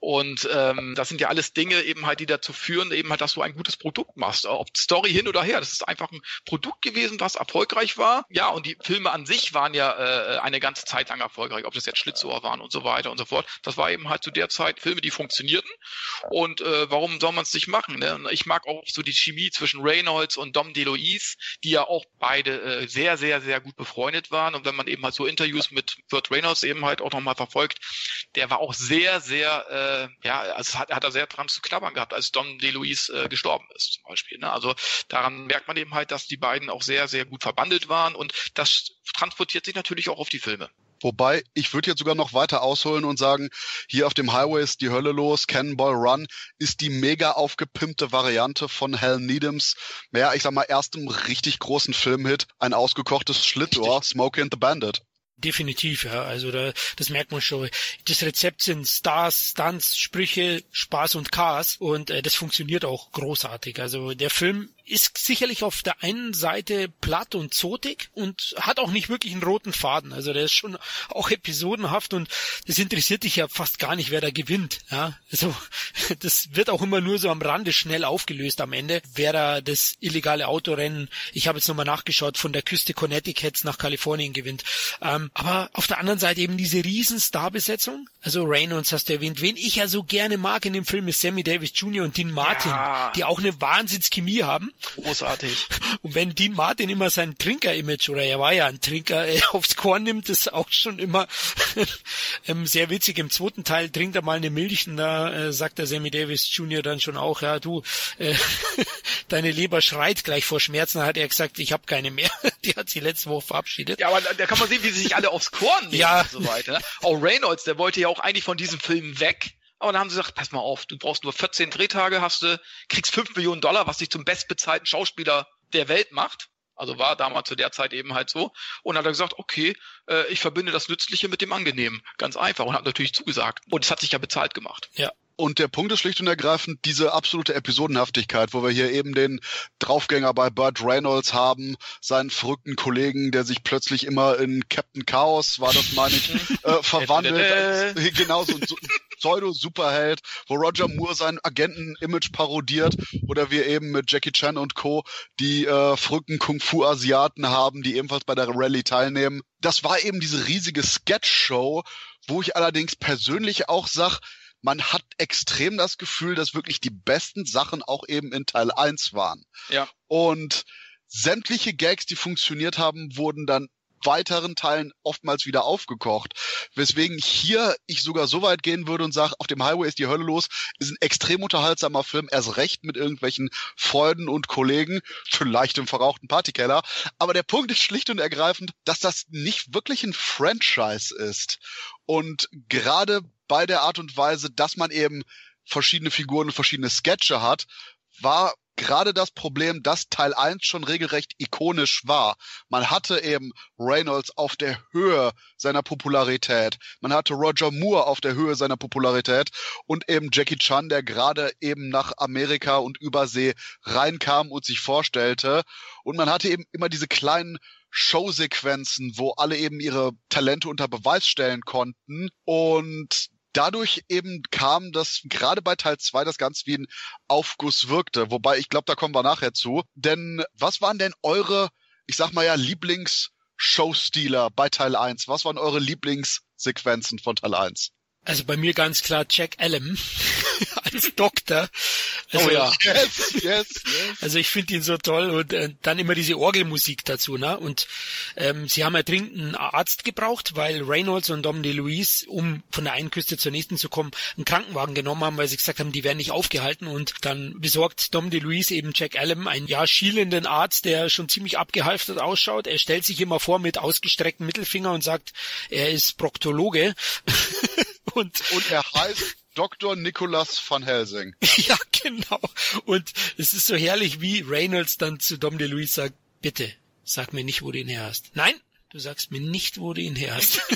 Und ähm, das sind ja alles Dinge eben halt, die dazu führen, eben halt, dass du ein gutes Produkt machst. Ob Story hin oder her. Das ist einfach ein Produkt gewesen, was erfolgreich war. Ja, und die Filme an sich waren ja äh, eine ganze Zeit lang erfolgreich, ob das jetzt Schlitzohr waren und so weiter und so fort. Das war eben halt zu der Zeit Filme, die funktionierten. Und äh, warum soll man es nicht machen? Ne? Ich mag auch so die Chemie zwischen Reynolds und Dom DeLuise Keys, die ja auch beide äh, sehr, sehr, sehr gut befreundet waren. Und wenn man eben halt so Interviews mit Burt Reynolds eben halt auch nochmal verfolgt, der war auch sehr, sehr, äh, ja, also hat, hat er sehr dran zu knabbern gehabt, als Don DeLuise äh, gestorben ist zum Beispiel. Ne? Also daran merkt man eben halt, dass die beiden auch sehr, sehr gut verbandelt waren und das transportiert sich natürlich auch auf die Filme. Wobei, ich würde jetzt sogar noch weiter ausholen und sagen, hier auf dem Highway ist die Hölle los, Cannonball Run ist die mega aufgepimpte Variante von Hal Needhams, ja, ich sag mal, erstem richtig großen Filmhit, ein ausgekochtes Schlittohr, Smokey and the Bandit. Definitiv, ja. Also da, das merkt man schon. Das Rezept sind Stars, Stunts, Sprüche, Spaß und Chaos und äh, das funktioniert auch großartig. Also der Film ist sicherlich auf der einen Seite platt und zotig und hat auch nicht wirklich einen roten Faden. Also der ist schon auch episodenhaft und das interessiert dich ja fast gar nicht, wer da gewinnt. Ja, also das wird auch immer nur so am Rande schnell aufgelöst am Ende, wer da das illegale Autorennen, ich habe jetzt nochmal nachgeschaut, von der Küste Connecticut nach Kalifornien gewinnt. Ähm, aber auf der anderen Seite eben diese riesen Starbesetzung. Also Reynolds hast du erwähnt. Wen ich ja so gerne mag in dem Film ist Sammy Davis Jr. und Dean Martin, ja. die auch eine Wahnsinnschemie haben. Großartig. Und wenn Dean Martin immer sein Trinker-Image, oder er war ja ein Trinker, äh, aufs Korn nimmt, ist auch schon immer ähm, sehr witzig. Im zweiten Teil trinkt er mal eine Milch und da äh, sagt der Sammy Davis Jr. dann schon auch, ja du, äh, deine Leber schreit gleich vor Schmerzen. Da hat er gesagt, ich habe keine mehr. Die hat sie letzte Woche verabschiedet. Ja, aber da kann man sehen, wie sie sich alle aufs Korn nehmen ja. und so weiter. Auch Reynolds, der wollte ja auch eigentlich von diesem Film weg. Aber dann haben sie gesagt, pass mal auf, du brauchst nur 14 Drehtage, hast du, kriegst 5 Millionen Dollar, was dich zum bestbezahlten Schauspieler der Welt macht. Also war damals zu der Zeit eben halt so. Und hat er gesagt, okay, äh, ich verbinde das Nützliche mit dem Angenehmen. Ganz einfach. Und hat natürlich zugesagt. Und es hat sich ja bezahlt gemacht. Ja. Und der Punkt ist schlicht und ergreifend diese absolute Episodenhaftigkeit, wo wir hier eben den Draufgänger bei Burt Reynolds haben, seinen verrückten Kollegen, der sich plötzlich immer in Captain Chaos, war das meine ich, äh, verwandelt. Genauso so ein Pseudo-Superheld, wo Roger Moore sein Agenten-Image parodiert oder wir eben mit Jackie Chan und Co. die äh, verrückten Kung-Fu-Asiaten haben, die ebenfalls bei der Rallye teilnehmen. Das war eben diese riesige Sketch-Show, wo ich allerdings persönlich auch sag, man hat extrem das Gefühl, dass wirklich die besten Sachen auch eben in Teil 1 waren. Ja. Und sämtliche Gags, die funktioniert haben, wurden dann weiteren Teilen oftmals wieder aufgekocht. Weswegen hier ich sogar so weit gehen würde und sage, auf dem Highway ist die Hölle los, ist ein extrem unterhaltsamer Film, erst recht mit irgendwelchen Freunden und Kollegen, vielleicht im verrauchten Partykeller. Aber der Punkt ist schlicht und ergreifend, dass das nicht wirklich ein Franchise ist. Und gerade bei der Art und Weise, dass man eben verschiedene Figuren und verschiedene Sketche hat, war gerade das Problem, dass Teil 1 schon regelrecht ikonisch war. Man hatte eben Reynolds auf der Höhe seiner Popularität. Man hatte Roger Moore auf der Höhe seiner Popularität und eben Jackie Chan, der gerade eben nach Amerika und Übersee reinkam und sich vorstellte. Und man hatte eben immer diese kleinen Showsequenzen, wo alle eben ihre Talente unter Beweis stellen konnten. Und dadurch eben kam, dass gerade bei Teil 2 das Ganze wie ein Aufguss wirkte. Wobei ich glaube, da kommen wir nachher zu. Denn was waren denn eure, ich sag mal ja, Lieblings-Showstealer bei Teil 1? Was waren eure Lieblingssequenzen von Teil 1? Also bei mir ganz klar Jack Allen als Doktor. Also, oh ja. Yes, yes, yes. Also ich finde ihn so toll und äh, dann immer diese Orgelmusik dazu, ne? Und ähm, sie haben ja dringend einen Arzt gebraucht, weil Reynolds und Dom DeLuise, um von der einen Küste zur nächsten zu kommen, einen Krankenwagen genommen haben, weil sie gesagt haben, die werden nicht aufgehalten und dann besorgt Dom DeLuise eben Jack Allen, einen ja schielenden Arzt, der schon ziemlich abgehalftert ausschaut. Er stellt sich immer vor mit ausgestrecktem Mittelfinger und sagt, er ist Proktologe. Und, und er heißt Dr. Nicholas van Helsing. ja, genau. Und es ist so herrlich, wie Reynolds dann zu Dom DeLuise sagt, bitte, sag mir nicht, wo du ihn her hast. Nein, du sagst mir nicht, wo du ihn her hast.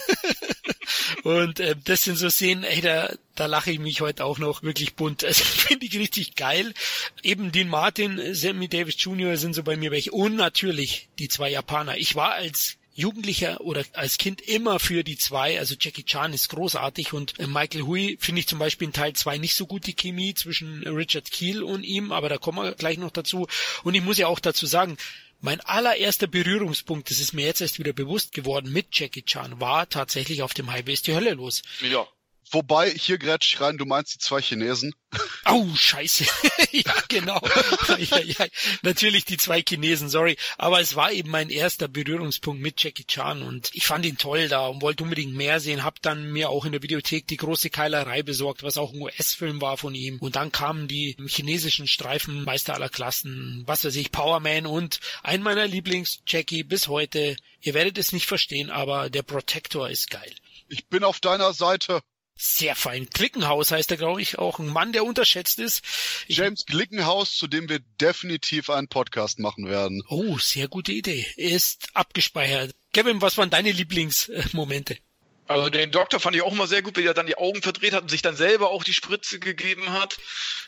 Und äh, das sind so Szenen, ey, da, da lache ich mich heute auch noch wirklich bunt. Also finde ich richtig geil. Eben Dean Martin, Sammy Davis Jr. sind so bei mir welche. Und natürlich die zwei Japaner. Ich war als Jugendlicher oder als Kind immer für die zwei. Also Jackie Chan ist großartig und äh, Michael Hui finde ich zum Beispiel in Teil zwei nicht so gut die Chemie zwischen Richard Keel und ihm, aber da kommen wir gleich noch dazu. Und ich muss ja auch dazu sagen, mein allererster Berührungspunkt, das ist mir jetzt erst wieder bewusst geworden mit Jackie Chan, war tatsächlich auf dem Highway ist die Hölle los. Ja. Wobei, hier grätsch ich rein, du meinst die zwei Chinesen. Oh, scheiße. ja, genau. ja, ja, natürlich die zwei Chinesen, sorry. Aber es war eben mein erster Berührungspunkt mit Jackie Chan und ich fand ihn toll da und wollte unbedingt mehr sehen. Hab dann mir auch in der Videothek die große Keilerei besorgt, was auch ein US-Film war von ihm. Und dann kamen die chinesischen Streifen, Meister aller Klassen, was weiß ich, Powerman und ein meiner Lieblings-Jackie bis heute. Ihr werdet es nicht verstehen, aber der Protector ist geil. Ich bin auf deiner Seite. Sehr fein. Glickenhaus heißt er, glaube ich, auch ein Mann, der unterschätzt ist. Ich James Glickenhaus, zu dem wir definitiv einen Podcast machen werden. Oh, sehr gute Idee. Ist abgespeichert. Kevin, was waren deine Lieblingsmomente? Also den Doktor fand ich auch immer sehr gut, wie er dann die Augen verdreht hat und sich dann selber auch die Spritze gegeben hat.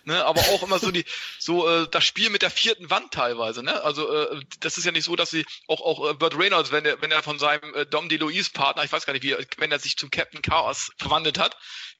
Ne, aber auch immer so die, so äh, das Spiel mit der vierten Wand teilweise. Ne? Also äh, das ist ja nicht so, dass sie auch auch äh, Burt Reynolds, wenn er wenn er von seinem äh, Dom DeLuise Partner, ich weiß gar nicht wie, wenn er sich zum Captain Chaos verwandelt hat,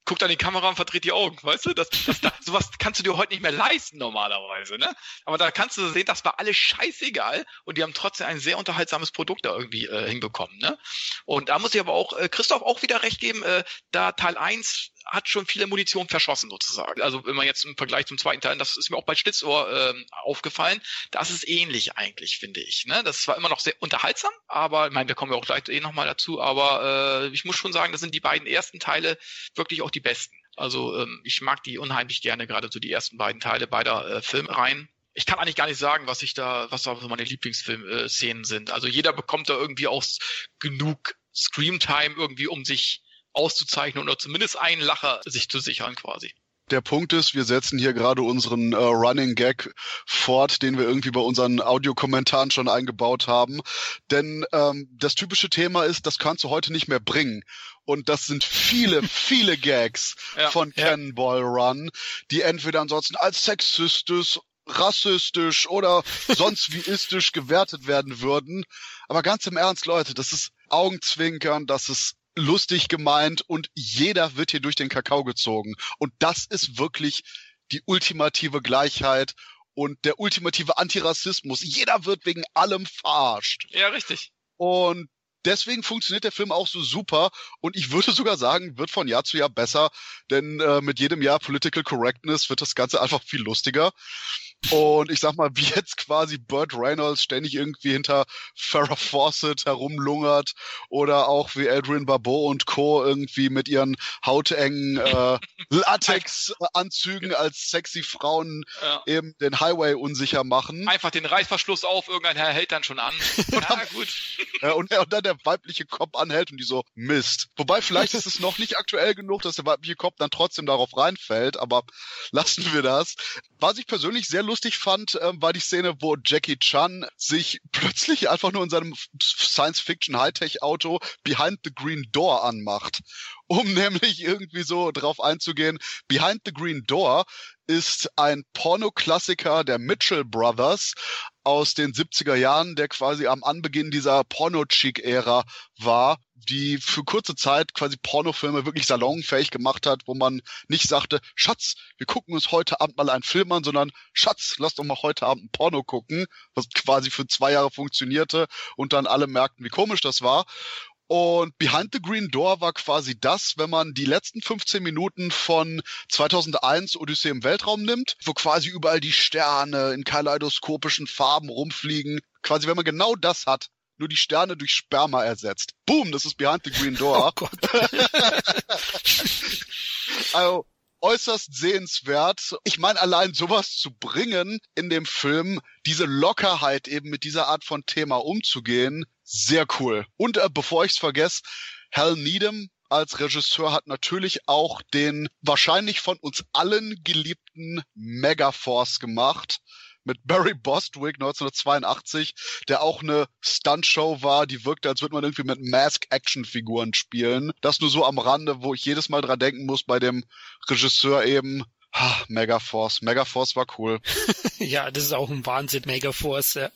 guckt an die Kamera und verdreht die Augen, weißt du? Das, das, das, sowas kannst du dir heute nicht mehr leisten normalerweise, ne? Aber da kannst du sehen, das war alles scheißegal und die haben trotzdem ein sehr unterhaltsames Produkt da irgendwie äh, hinbekommen, ne? Und da muss ich aber auch äh, Christoph auch wieder recht geben, äh, da Teil 1 hat schon viele Munition verschossen sozusagen. Also wenn man jetzt im Vergleich zum zweiten Teil, das ist mir auch bei Schlitzohr äh, aufgefallen, das ist ähnlich eigentlich, finde ich. Ne? Das war immer noch sehr unterhaltsam, aber ich meine, wir kommen ja auch gleich eh nochmal dazu, aber äh, ich muss schon sagen, das sind die beiden ersten Teile wirklich auch die besten. Also ähm, ich mag die unheimlich gerne, gerade so die ersten beiden Teile beider äh, Filmreihen ich kann eigentlich gar nicht sagen, was ich da, was da meine Lieblingsfilm-Szenen sind. Also jeder bekommt da irgendwie auch genug Screamtime irgendwie, um sich auszuzeichnen oder zumindest einen Lacher sich zu sichern quasi. Der Punkt ist, wir setzen hier gerade unseren äh, Running Gag fort, den wir irgendwie bei unseren Audiokommentaren schon eingebaut haben. Denn ähm, das typische Thema ist, das kannst du heute nicht mehr bringen. Und das sind viele, viele Gags ja, von ja. Cannonball Run, die entweder ansonsten als sexistisch, rassistisch oder sonst wie istisch gewertet werden würden. Aber ganz im Ernst, Leute, das ist Augenzwinkern, das ist lustig gemeint und jeder wird hier durch den Kakao gezogen. Und das ist wirklich die ultimative Gleichheit und der ultimative Antirassismus. Jeder wird wegen allem verarscht. Ja, richtig. Und deswegen funktioniert der Film auch so super und ich würde sogar sagen, wird von Jahr zu Jahr besser, denn äh, mit jedem Jahr Political Correctness wird das Ganze einfach viel lustiger. Und ich sag mal, wie jetzt quasi Burt Reynolds ständig irgendwie hinter Farrah Fawcett herumlungert oder auch wie Adrian Barbeau und Co. irgendwie mit ihren hautengen äh, Latex-Anzügen als sexy Frauen ja. eben den Highway unsicher machen. Einfach den Reißverschluss auf, irgendein Herr hält dann schon an. ja, gut. Und, und dann der weibliche Kopf anhält und die so, Mist. Wobei vielleicht ist es noch nicht aktuell genug, dass der weibliche Kopf dann trotzdem darauf reinfällt, aber lassen wir das. Was ich persönlich sehr lustig fand, äh, war die Szene, wo Jackie Chan sich plötzlich einfach nur in seinem Science-Fiction-Hightech-Auto Behind the Green Door anmacht. Um nämlich irgendwie so drauf einzugehen, Behind the Green Door ist ein Pornoklassiker der Mitchell Brothers aus den 70er Jahren, der quasi am Anbeginn dieser Porno-Chic-Ära war, die für kurze Zeit quasi Pornofilme wirklich salonfähig gemacht hat, wo man nicht sagte, Schatz, wir gucken uns heute Abend mal einen Film an, sondern Schatz, lass doch mal heute Abend ein Porno gucken, was quasi für zwei Jahre funktionierte und dann alle merkten, wie komisch das war. Und Behind the Green Door war quasi das, wenn man die letzten 15 Minuten von 2001 Odyssee im Weltraum nimmt, wo quasi überall die Sterne in kaleidoskopischen Farben rumfliegen. Quasi, wenn man genau das hat, nur die Sterne durch Sperma ersetzt. Boom, das ist Behind the Green Door. Oh also, äußerst sehenswert. Ich meine, allein sowas zu bringen in dem Film, diese Lockerheit eben mit dieser Art von Thema umzugehen, sehr cool. Und äh, bevor ich's vergesse, Hal Needham als Regisseur hat natürlich auch den wahrscheinlich von uns allen geliebten Megaforce gemacht mit Barry Bostwick 1982, der auch eine Stuntshow war, die wirkte, als würde man irgendwie mit Mask-Action-Figuren spielen. Das nur so am Rande, wo ich jedes Mal dran denken muss bei dem Regisseur eben, Ha, Megaforce. Megaforce war cool. ja, das ist auch ein Wahnsinn, Megaforce. Ja.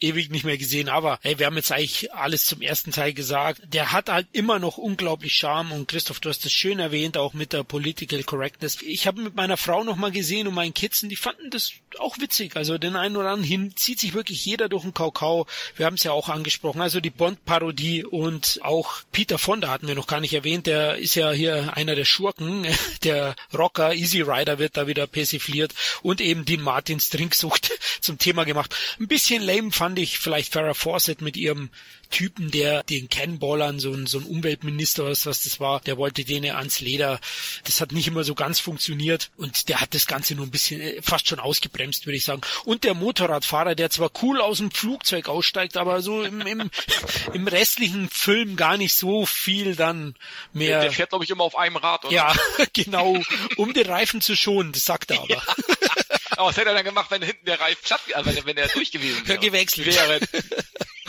Ewig nicht mehr gesehen, aber hey, wir haben jetzt eigentlich alles zum ersten Teil gesagt. Der hat halt immer noch unglaublich Charme und Christoph, du hast das schön erwähnt, auch mit der Political Correctness. Ich habe mit meiner Frau nochmal gesehen und meinen Kids, und die fanden das auch witzig. Also den einen oder anderen hin zieht sich wirklich jeder durch den Kakao. Wir haben es ja auch angesprochen. Also die Bond-Parodie und auch Peter Fonda hatten wir noch gar nicht erwähnt. Der ist ja hier einer der Schurken, der Rocker, Easy Rider wird wird da wieder persifliert und eben die Martins Trinksucht zum Thema gemacht. Ein bisschen lame fand ich vielleicht Farrah Fawcett mit ihrem Typen, der den Cannonballern, so ein, so ein Umweltminister, was, was das war, der wollte denen ans Leder. Das hat nicht immer so ganz funktioniert und der hat das Ganze nur ein bisschen äh, fast schon ausgebremst, würde ich sagen. Und der Motorradfahrer, der zwar cool aus dem Flugzeug aussteigt, aber so im, im, im restlichen Film gar nicht so viel dann mehr. Der, der fährt, glaube ich, immer auf einem Rad, oder? Ja, genau, um den Reifen zu schonen, das sagt er aber. aber was hätte er dann gemacht, wenn hinten der Reifen platt, also wenn, wenn er durch gewesen wäre? Gewechselt. Wäre.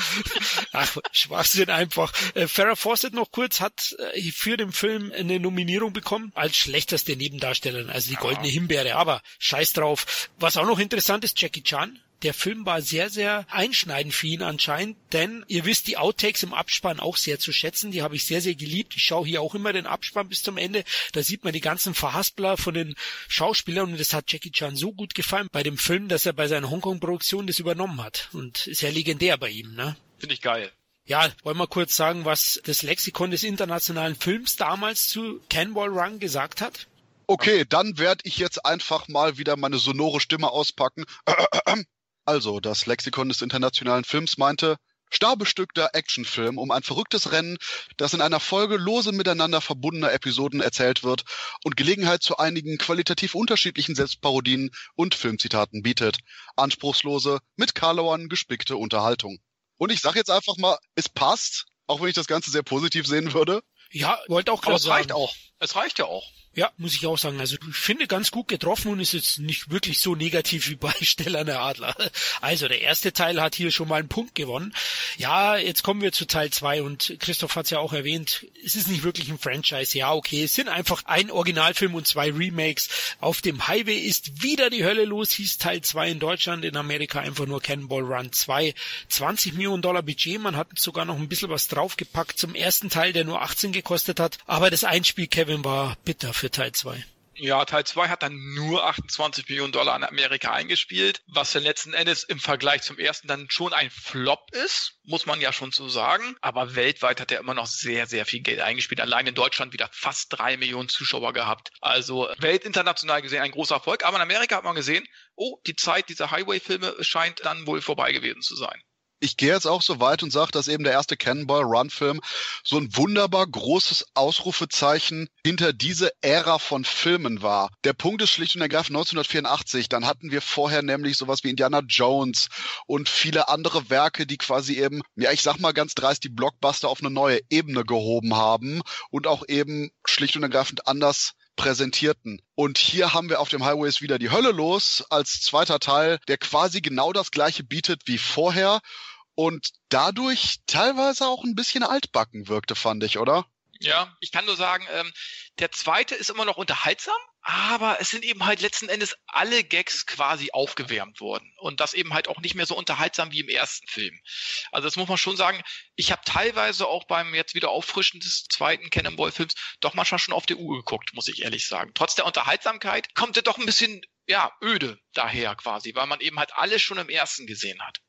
Ach, Schwachsinn einfach. Äh, Farrah Fawcett noch kurz hat äh, für den Film eine Nominierung bekommen als schlechteste Nebendarstellerin, also die goldene Himbeere. Aber scheiß drauf. Was auch noch interessant ist, Jackie Chan der Film war sehr, sehr einschneidend für ihn anscheinend, denn ihr wisst die Outtakes im Abspann auch sehr zu schätzen. Die habe ich sehr, sehr geliebt. Ich schaue hier auch immer den Abspann bis zum Ende. Da sieht man die ganzen Verhaspler von den Schauspielern und das hat Jackie Chan so gut gefallen bei dem Film, dass er bei seiner Hongkong-Produktion das übernommen hat. Und ist ja legendär bei ihm, ne? Finde ich geil. Ja, wollen wir kurz sagen, was das Lexikon des internationalen Films damals zu Cannonball Run gesagt hat? Okay, dann werde ich jetzt einfach mal wieder meine sonore Stimme auspacken. Also, das Lexikon des internationalen Films meinte, starbestückter Actionfilm um ein verrücktes Rennen, das in einer Folge lose miteinander verbundener Episoden erzählt wird und Gelegenheit zu einigen qualitativ unterschiedlichen Selbstparodien und Filmzitaten bietet. Anspruchslose, mit Karlauern gespickte Unterhaltung. Und ich sag jetzt einfach mal, es passt, auch wenn ich das Ganze sehr positiv sehen würde. Ja, wollte auch Aber gerade es reicht sagen. auch. Es reicht ja auch. Ja, muss ich auch sagen. Also ich finde ganz gut getroffen und ist jetzt nicht wirklich so negativ wie bei Stellerne Adler. Also der erste Teil hat hier schon mal einen Punkt gewonnen. Ja, jetzt kommen wir zu Teil zwei und Christoph hat es ja auch erwähnt, es ist nicht wirklich ein Franchise. Ja, okay, es sind einfach ein Originalfilm und zwei Remakes. Auf dem Highway ist wieder die Hölle los, hieß Teil zwei in Deutschland, in Amerika einfach nur Cannonball Run 2. 20 Millionen Dollar Budget, man hat sogar noch ein bisschen was draufgepackt zum ersten Teil, der nur 18 gekostet hat. Aber das Einspiel, Kevin, war bitter für Teil 2. Ja, Teil 2 hat dann nur 28 Millionen Dollar an Amerika eingespielt, was dann letzten Endes im Vergleich zum ersten dann schon ein Flop ist, muss man ja schon so sagen. Aber weltweit hat er immer noch sehr, sehr viel Geld eingespielt. Allein in Deutschland wieder fast drei Millionen Zuschauer gehabt. Also weltinternational gesehen ein großer Erfolg. Aber in Amerika hat man gesehen, oh, die Zeit dieser Highway-Filme scheint dann wohl vorbei gewesen zu sein. Ich gehe jetzt auch so weit und sage, dass eben der erste Cannonball Run Film so ein wunderbar großes Ausrufezeichen hinter diese Ära von Filmen war. Der Punkt ist schlicht und ergreifend 1984. Dann hatten wir vorher nämlich sowas wie Indiana Jones und viele andere Werke, die quasi eben, ja, ich sag mal ganz dreist, die Blockbuster auf eine neue Ebene gehoben haben und auch eben schlicht und ergreifend anders präsentierten. Und hier haben wir auf dem Highways wieder die Hölle los als zweiter Teil, der quasi genau das gleiche bietet wie vorher und dadurch teilweise auch ein bisschen altbacken wirkte, fand ich, oder? Ja, ich kann nur sagen, ähm, der zweite ist immer noch unterhaltsam, aber es sind eben halt letzten Endes alle Gags quasi aufgewärmt worden und das eben halt auch nicht mehr so unterhaltsam wie im ersten Film. Also das muss man schon sagen. Ich habe teilweise auch beim jetzt wieder Auffrischen des zweiten Cannonball-Films doch manchmal schon auf die Uhr geguckt, muss ich ehrlich sagen. Trotz der Unterhaltsamkeit kommt er doch ein bisschen ja öde daher quasi, weil man eben halt alles schon im ersten gesehen hat.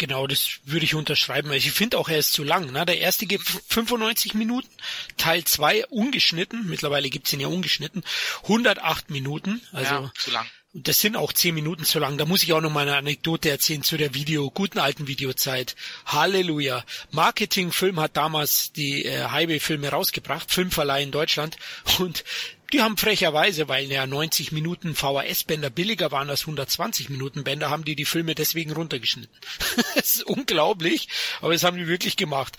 Genau, das würde ich unterschreiben. Ich finde auch, er ist zu lang. Ne? Der erste geht 95 Minuten, Teil 2 ungeschnitten, mittlerweile gibt's ihn ja ungeschnitten, 108 Minuten. Also ja, zu lang. das sind auch 10 Minuten zu lang. Da muss ich auch noch mal eine Anekdote erzählen zu der Video, guten alten Videozeit. Halleluja. Marketingfilm hat damals die äh, Highway-Filme rausgebracht, Filmverleih in Deutschland. Und die haben frecherweise, weil ja 90 Minuten VHS-Bänder billiger waren als 120 Minuten Bänder, haben die die Filme deswegen runtergeschnitten. das ist unglaublich, aber das haben die wirklich gemacht.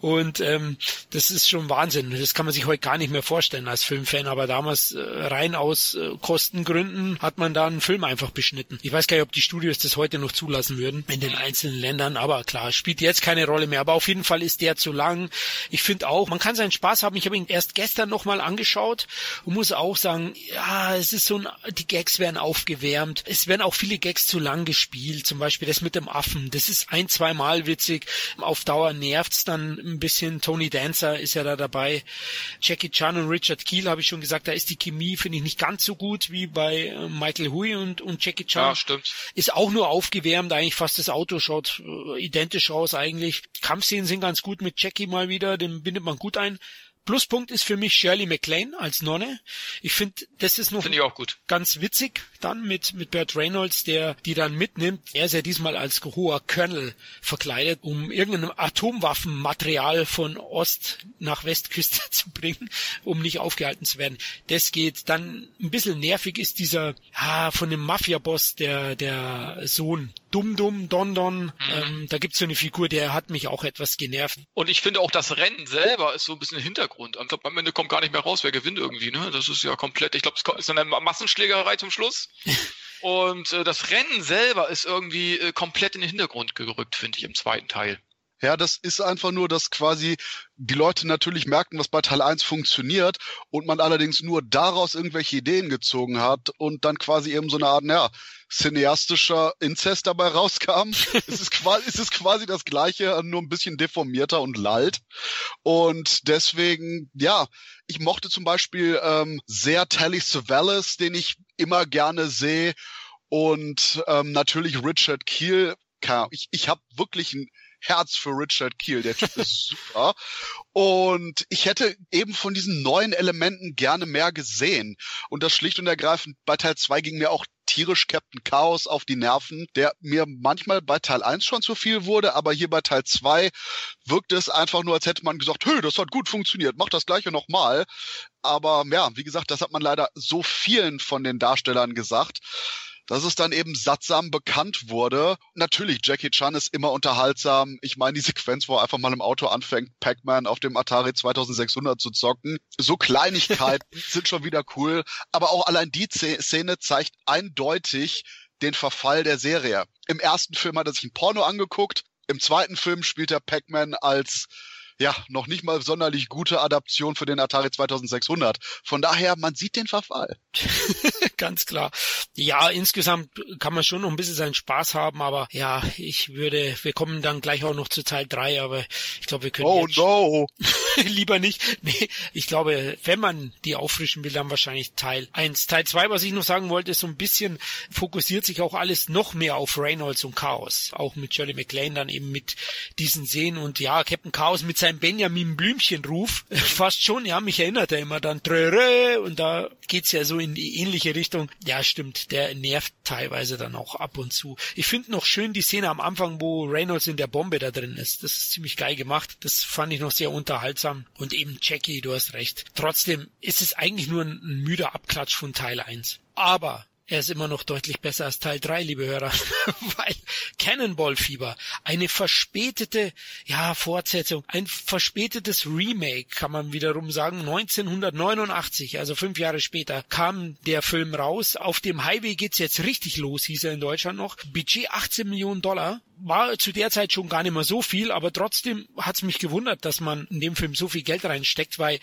Und ähm, das ist schon Wahnsinn. Das kann man sich heute gar nicht mehr vorstellen als Filmfan, aber damals äh, rein aus äh, Kostengründen hat man da einen Film einfach beschnitten. Ich weiß gar nicht, ob die Studios das heute noch zulassen würden in den einzelnen Ländern, aber klar, spielt jetzt keine Rolle mehr. Aber auf jeden Fall ist der zu lang. Ich finde auch, man kann seinen Spaß haben. Ich habe ihn erst gestern nochmal angeschaut und muss auch sagen, ja, es ist so ein, die Gags werden aufgewärmt. Es werden auch viele Gags zu lang gespielt. Zum Beispiel das mit dem Affen. Das ist ein, zwei Mal witzig. Auf Dauer nervt's dann ein bisschen. Tony Dancer ist ja da dabei. Jackie Chan und Richard Keel habe ich schon gesagt, da ist die Chemie, finde ich, nicht ganz so gut wie bei äh, Michael Hui und, und Jackie Chan. Ja, stimmt. Ist auch nur aufgewärmt, eigentlich fast das Auto schaut äh, identisch aus eigentlich. Kampfszenen sind ganz gut mit Jackie mal wieder, den bindet man gut ein. Pluspunkt ist für mich Shirley MacLaine als Nonne. Ich finde, das ist noch gut. ganz witzig dann mit, mit Burt Reynolds, der die dann mitnimmt. Er ist ja diesmal als hoher Colonel verkleidet, um irgendein Atomwaffenmaterial von Ost nach Westküste zu bringen, um nicht aufgehalten zu werden. Das geht dann ein bisschen nervig ist dieser, ja, von dem Mafia-Boss, der, der Sohn. Dum Dum, Don Don, ähm, da gibt's so eine Figur, der hat mich auch etwas genervt. Und ich finde auch das Rennen selber ist so ein bisschen im Hintergrund. Glaube, am Ende kommt gar nicht mehr raus, wer gewinnt irgendwie. Ne? Das ist ja komplett. Ich glaube, es ist eine Massenschlägerei zum Schluss. Und äh, das Rennen selber ist irgendwie äh, komplett in den Hintergrund gerückt, finde ich, im zweiten Teil. Ja, das ist einfach nur, dass quasi die Leute natürlich merken, was bei Teil 1 funktioniert und man allerdings nur daraus irgendwelche Ideen gezogen hat und dann quasi eben so eine Art, ja, cineastischer Inzest dabei rauskam. es, ist quasi, es ist quasi das gleiche, nur ein bisschen deformierter und lallt. Und deswegen, ja, ich mochte zum Beispiel ähm, sehr Telly Savalas, den ich immer gerne sehe. Und ähm, natürlich Richard Keel. Ich, ich habe wirklich ein Herz für Richard Keel. Der Typ ist super. Und ich hätte eben von diesen neuen Elementen gerne mehr gesehen. Und das schlicht und ergreifend bei Teil 2 ging mir auch tierisch Captain Chaos auf die Nerven, der mir manchmal bei Teil 1 schon zu viel wurde, aber hier bei Teil 2 wirkte es einfach nur, als hätte man gesagt, hey, das hat gut funktioniert, mach das gleiche nochmal. Aber ja, wie gesagt, das hat man leider so vielen von den Darstellern gesagt dass es dann eben sattsam bekannt wurde. Natürlich, Jackie Chan ist immer unterhaltsam. Ich meine, die Sequenz, wo er einfach mal im Auto anfängt, Pac-Man auf dem Atari 2600 zu zocken. So Kleinigkeiten sind schon wieder cool. Aber auch allein die Szene zeigt eindeutig den Verfall der Serie. Im ersten Film hat er sich ein Porno angeguckt. Im zweiten Film spielt er Pac-Man als ja, noch nicht mal sonderlich gute Adaption für den Atari 2600. Von daher, man sieht den Verfall. Ganz klar. Ja, insgesamt kann man schon noch ein bisschen seinen Spaß haben, aber ja, ich würde, wir kommen dann gleich auch noch zu Teil 3, aber ich glaube, wir können Oh no! lieber nicht. Nee, ich glaube, wenn man die auffrischen will, dann wahrscheinlich Teil 1. Teil 2, was ich noch sagen wollte, ist so ein bisschen fokussiert sich auch alles noch mehr auf Reynolds und Chaos. Auch mit Shirley MacLaine dann eben mit diesen Szenen und ja, Captain Chaos mit seinem Benjamin Blümchenruf. Fast schon, ja, mich erinnert er immer dann Tröre und da geht's ja so in die ähnliche Richtung. Ja, stimmt, der nervt teilweise dann auch ab und zu. Ich finde noch schön die Szene am Anfang, wo Reynolds in der Bombe da drin ist. Das ist ziemlich geil gemacht. Das fand ich noch sehr unterhaltsam. Und eben Jackie, du hast recht. Trotzdem ist es eigentlich nur ein müder Abklatsch von Teil 1. Aber er ist immer noch deutlich besser als Teil 3, liebe Hörer, weil Cannonball Fieber, eine verspätete, ja, Fortsetzung, ein verspätetes Remake, kann man wiederum sagen, 1989, also fünf Jahre später, kam der Film raus. Auf dem Highway geht's jetzt richtig los, hieß er in Deutschland noch. Budget 18 Millionen Dollar, war zu der Zeit schon gar nicht mehr so viel, aber trotzdem hat's mich gewundert, dass man in dem Film so viel Geld reinsteckt, weil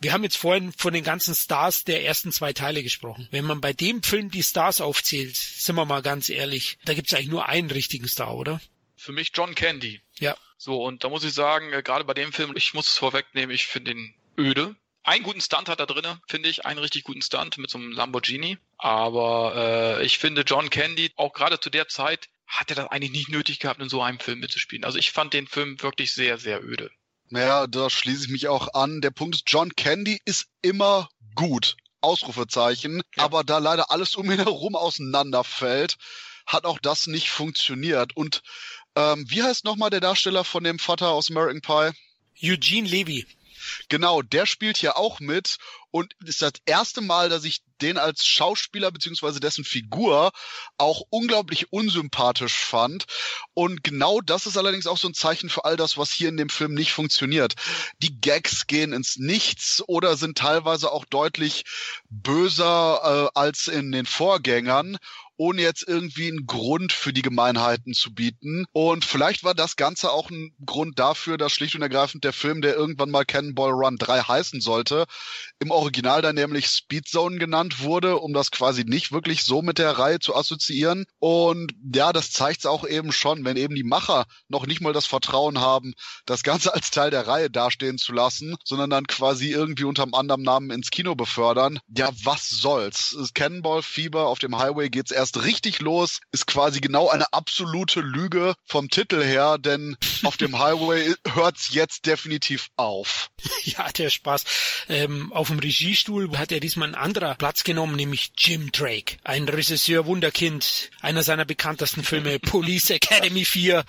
wir haben jetzt vorhin von den ganzen Stars der ersten zwei Teile gesprochen. Wenn man bei dem Film die Stars aufzählt, sind wir mal ganz ehrlich, da gibt es eigentlich nur einen richtigen Star, oder? Für mich John Candy. Ja. So, und da muss ich sagen, äh, gerade bei dem Film, ich muss es vorwegnehmen, ich finde ihn öde. Einen guten Stunt hat er drinne, finde ich, einen richtig guten Stunt mit so einem Lamborghini. Aber äh, ich finde John Candy, auch gerade zu der Zeit, hat er das eigentlich nicht nötig gehabt, in so einem Film mitzuspielen. Also ich fand den Film wirklich sehr, sehr öde. Naja, da schließe ich mich auch an. Der Punkt ist, John Candy ist immer gut. Ausrufezeichen. Ja. Aber da leider alles um ihn herum auseinanderfällt, hat auch das nicht funktioniert. Und ähm, wie heißt nochmal der Darsteller von dem Vater aus American Pie? Eugene Levy. Genau, der spielt hier auch mit und ist das erste Mal, dass ich den als Schauspieler beziehungsweise dessen Figur auch unglaublich unsympathisch fand. Und genau das ist allerdings auch so ein Zeichen für all das, was hier in dem Film nicht funktioniert. Die Gags gehen ins Nichts oder sind teilweise auch deutlich böser äh, als in den Vorgängern ohne jetzt irgendwie einen Grund für die Gemeinheiten zu bieten. Und vielleicht war das Ganze auch ein Grund dafür, dass schlicht und ergreifend der Film, der irgendwann mal Cannonball Run 3 heißen sollte, im Original dann nämlich Speed Zone genannt wurde, um das quasi nicht wirklich so mit der Reihe zu assoziieren. Und ja, das zeigt es auch eben schon, wenn eben die Macher noch nicht mal das Vertrauen haben, das Ganze als Teil der Reihe dastehen zu lassen, sondern dann quasi irgendwie unter einem anderen Namen ins Kino befördern. Ja, was soll's? Cannonball Fieber auf dem Highway geht's erst richtig los, ist quasi genau eine absolute Lüge vom Titel her, denn auf dem Highway hört's jetzt definitiv auf. Ja, der Spaß. Ähm, auf dem Regiestuhl hat er diesmal ein anderer Platz genommen, nämlich Jim Drake, ein Regisseur Wunderkind, einer seiner bekanntesten Filme, Police Academy 4.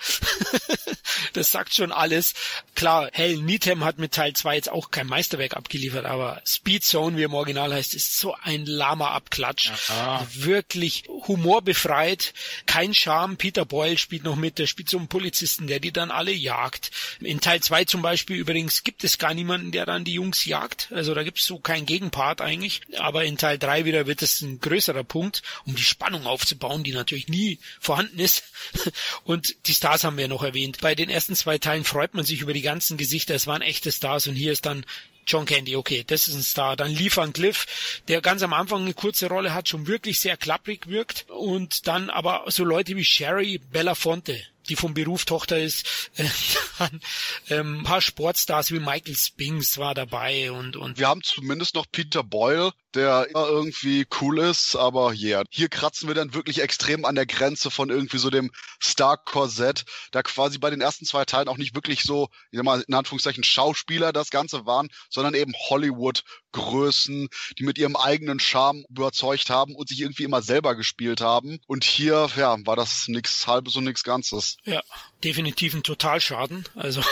das sagt schon alles. Klar, Hell Needham hat mit Teil 2 jetzt auch kein Meisterwerk abgeliefert, aber Speed Zone, wie im Original heißt, ist so ein lahmer Abklatsch. Aha. Wirklich Humor befreit, kein Charme. Peter Boyle spielt noch mit, der spielt so einen Polizisten, der die dann alle jagt. In Teil zwei zum Beispiel übrigens gibt es gar niemanden, der dann die Jungs jagt. Also da gibt es so keinen Gegenpart eigentlich. Aber in Teil drei wieder wird es ein größerer Punkt, um die Spannung aufzubauen, die natürlich nie vorhanden ist. Und die Stars haben wir noch erwähnt. Bei den ersten zwei Teilen freut man sich über die ganzen Gesichter. Es waren echte Stars und hier ist dann John Candy, okay, das ist ein Star. Dann Lee Van Cliff, der ganz am Anfang eine kurze Rolle hat, schon wirklich sehr klapprig wirkt. Und dann aber so Leute wie Sherry Belafonte, die vom Beruf Tochter ist, äh, ähm, ein paar Sportstars wie Michael Spinks war dabei und und wir haben zumindest noch Peter Boyle, der immer irgendwie cool ist, aber yeah. Hier kratzen wir dann wirklich extrem an der Grenze von irgendwie so dem Star-Korsett, da quasi bei den ersten zwei Teilen auch nicht wirklich so, ich sag mal, in Anführungszeichen Schauspieler das Ganze waren, sondern eben Hollywood-Größen, die mit ihrem eigenen Charme überzeugt haben und sich irgendwie immer selber gespielt haben. Und hier, ja, war das nix halbes und nix Ganzes. Ja, definitiv ein Totalschaden. Also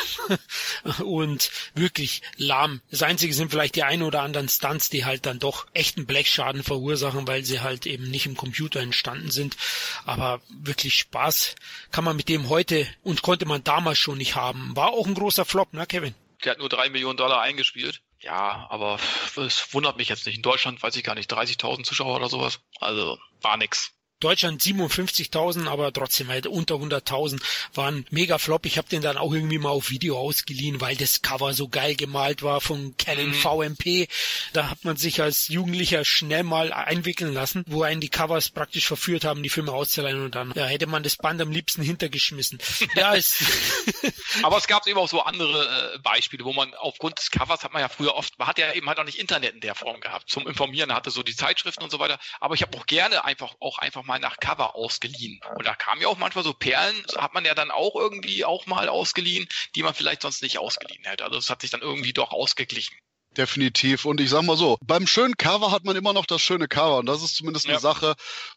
und wirklich lahm. Das Einzige sind vielleicht die ein oder anderen Stunts, die halt dann doch echten Blechschaden verursachen, weil sie halt eben nicht im Computer entstanden sind. Aber wirklich Spaß kann man mit dem heute und konnte man damals schon nicht haben. War auch ein großer Flop, ne, Kevin? Der hat nur drei Millionen Dollar eingespielt. Ja, aber es wundert mich jetzt nicht. In Deutschland weiß ich gar nicht, 30.000 Zuschauer oder sowas. Also war nix. Deutschland 57.000, aber trotzdem halt unter 100.000 waren mega Flop. Ich habe den dann auch irgendwie mal auf Video ausgeliehen, weil das Cover so geil gemalt war von Canon mhm. VMP. Da hat man sich als Jugendlicher schnell mal einwickeln lassen, wo einen die Covers praktisch verführt haben, die Filme auszuleihen und dann ja, hätte man das Band am liebsten hintergeschmissen. ja, es aber es gab eben auch so andere äh, Beispiele, wo man aufgrund des Covers hat man ja früher oft, man hat ja eben halt auch nicht Internet in der Form gehabt zum Informieren, hatte so die Zeitschriften und so weiter. Aber ich habe auch gerne einfach auch einfach mal nach Cover ausgeliehen. Und da kamen ja auch manchmal so Perlen, hat man ja dann auch irgendwie auch mal ausgeliehen, die man vielleicht sonst nicht ausgeliehen hätte. Also es hat sich dann irgendwie doch ausgeglichen. Definitiv. Und ich sag mal so, beim schönen Cover hat man immer noch das schöne Cover. Und das ist zumindest eine ja. Sache,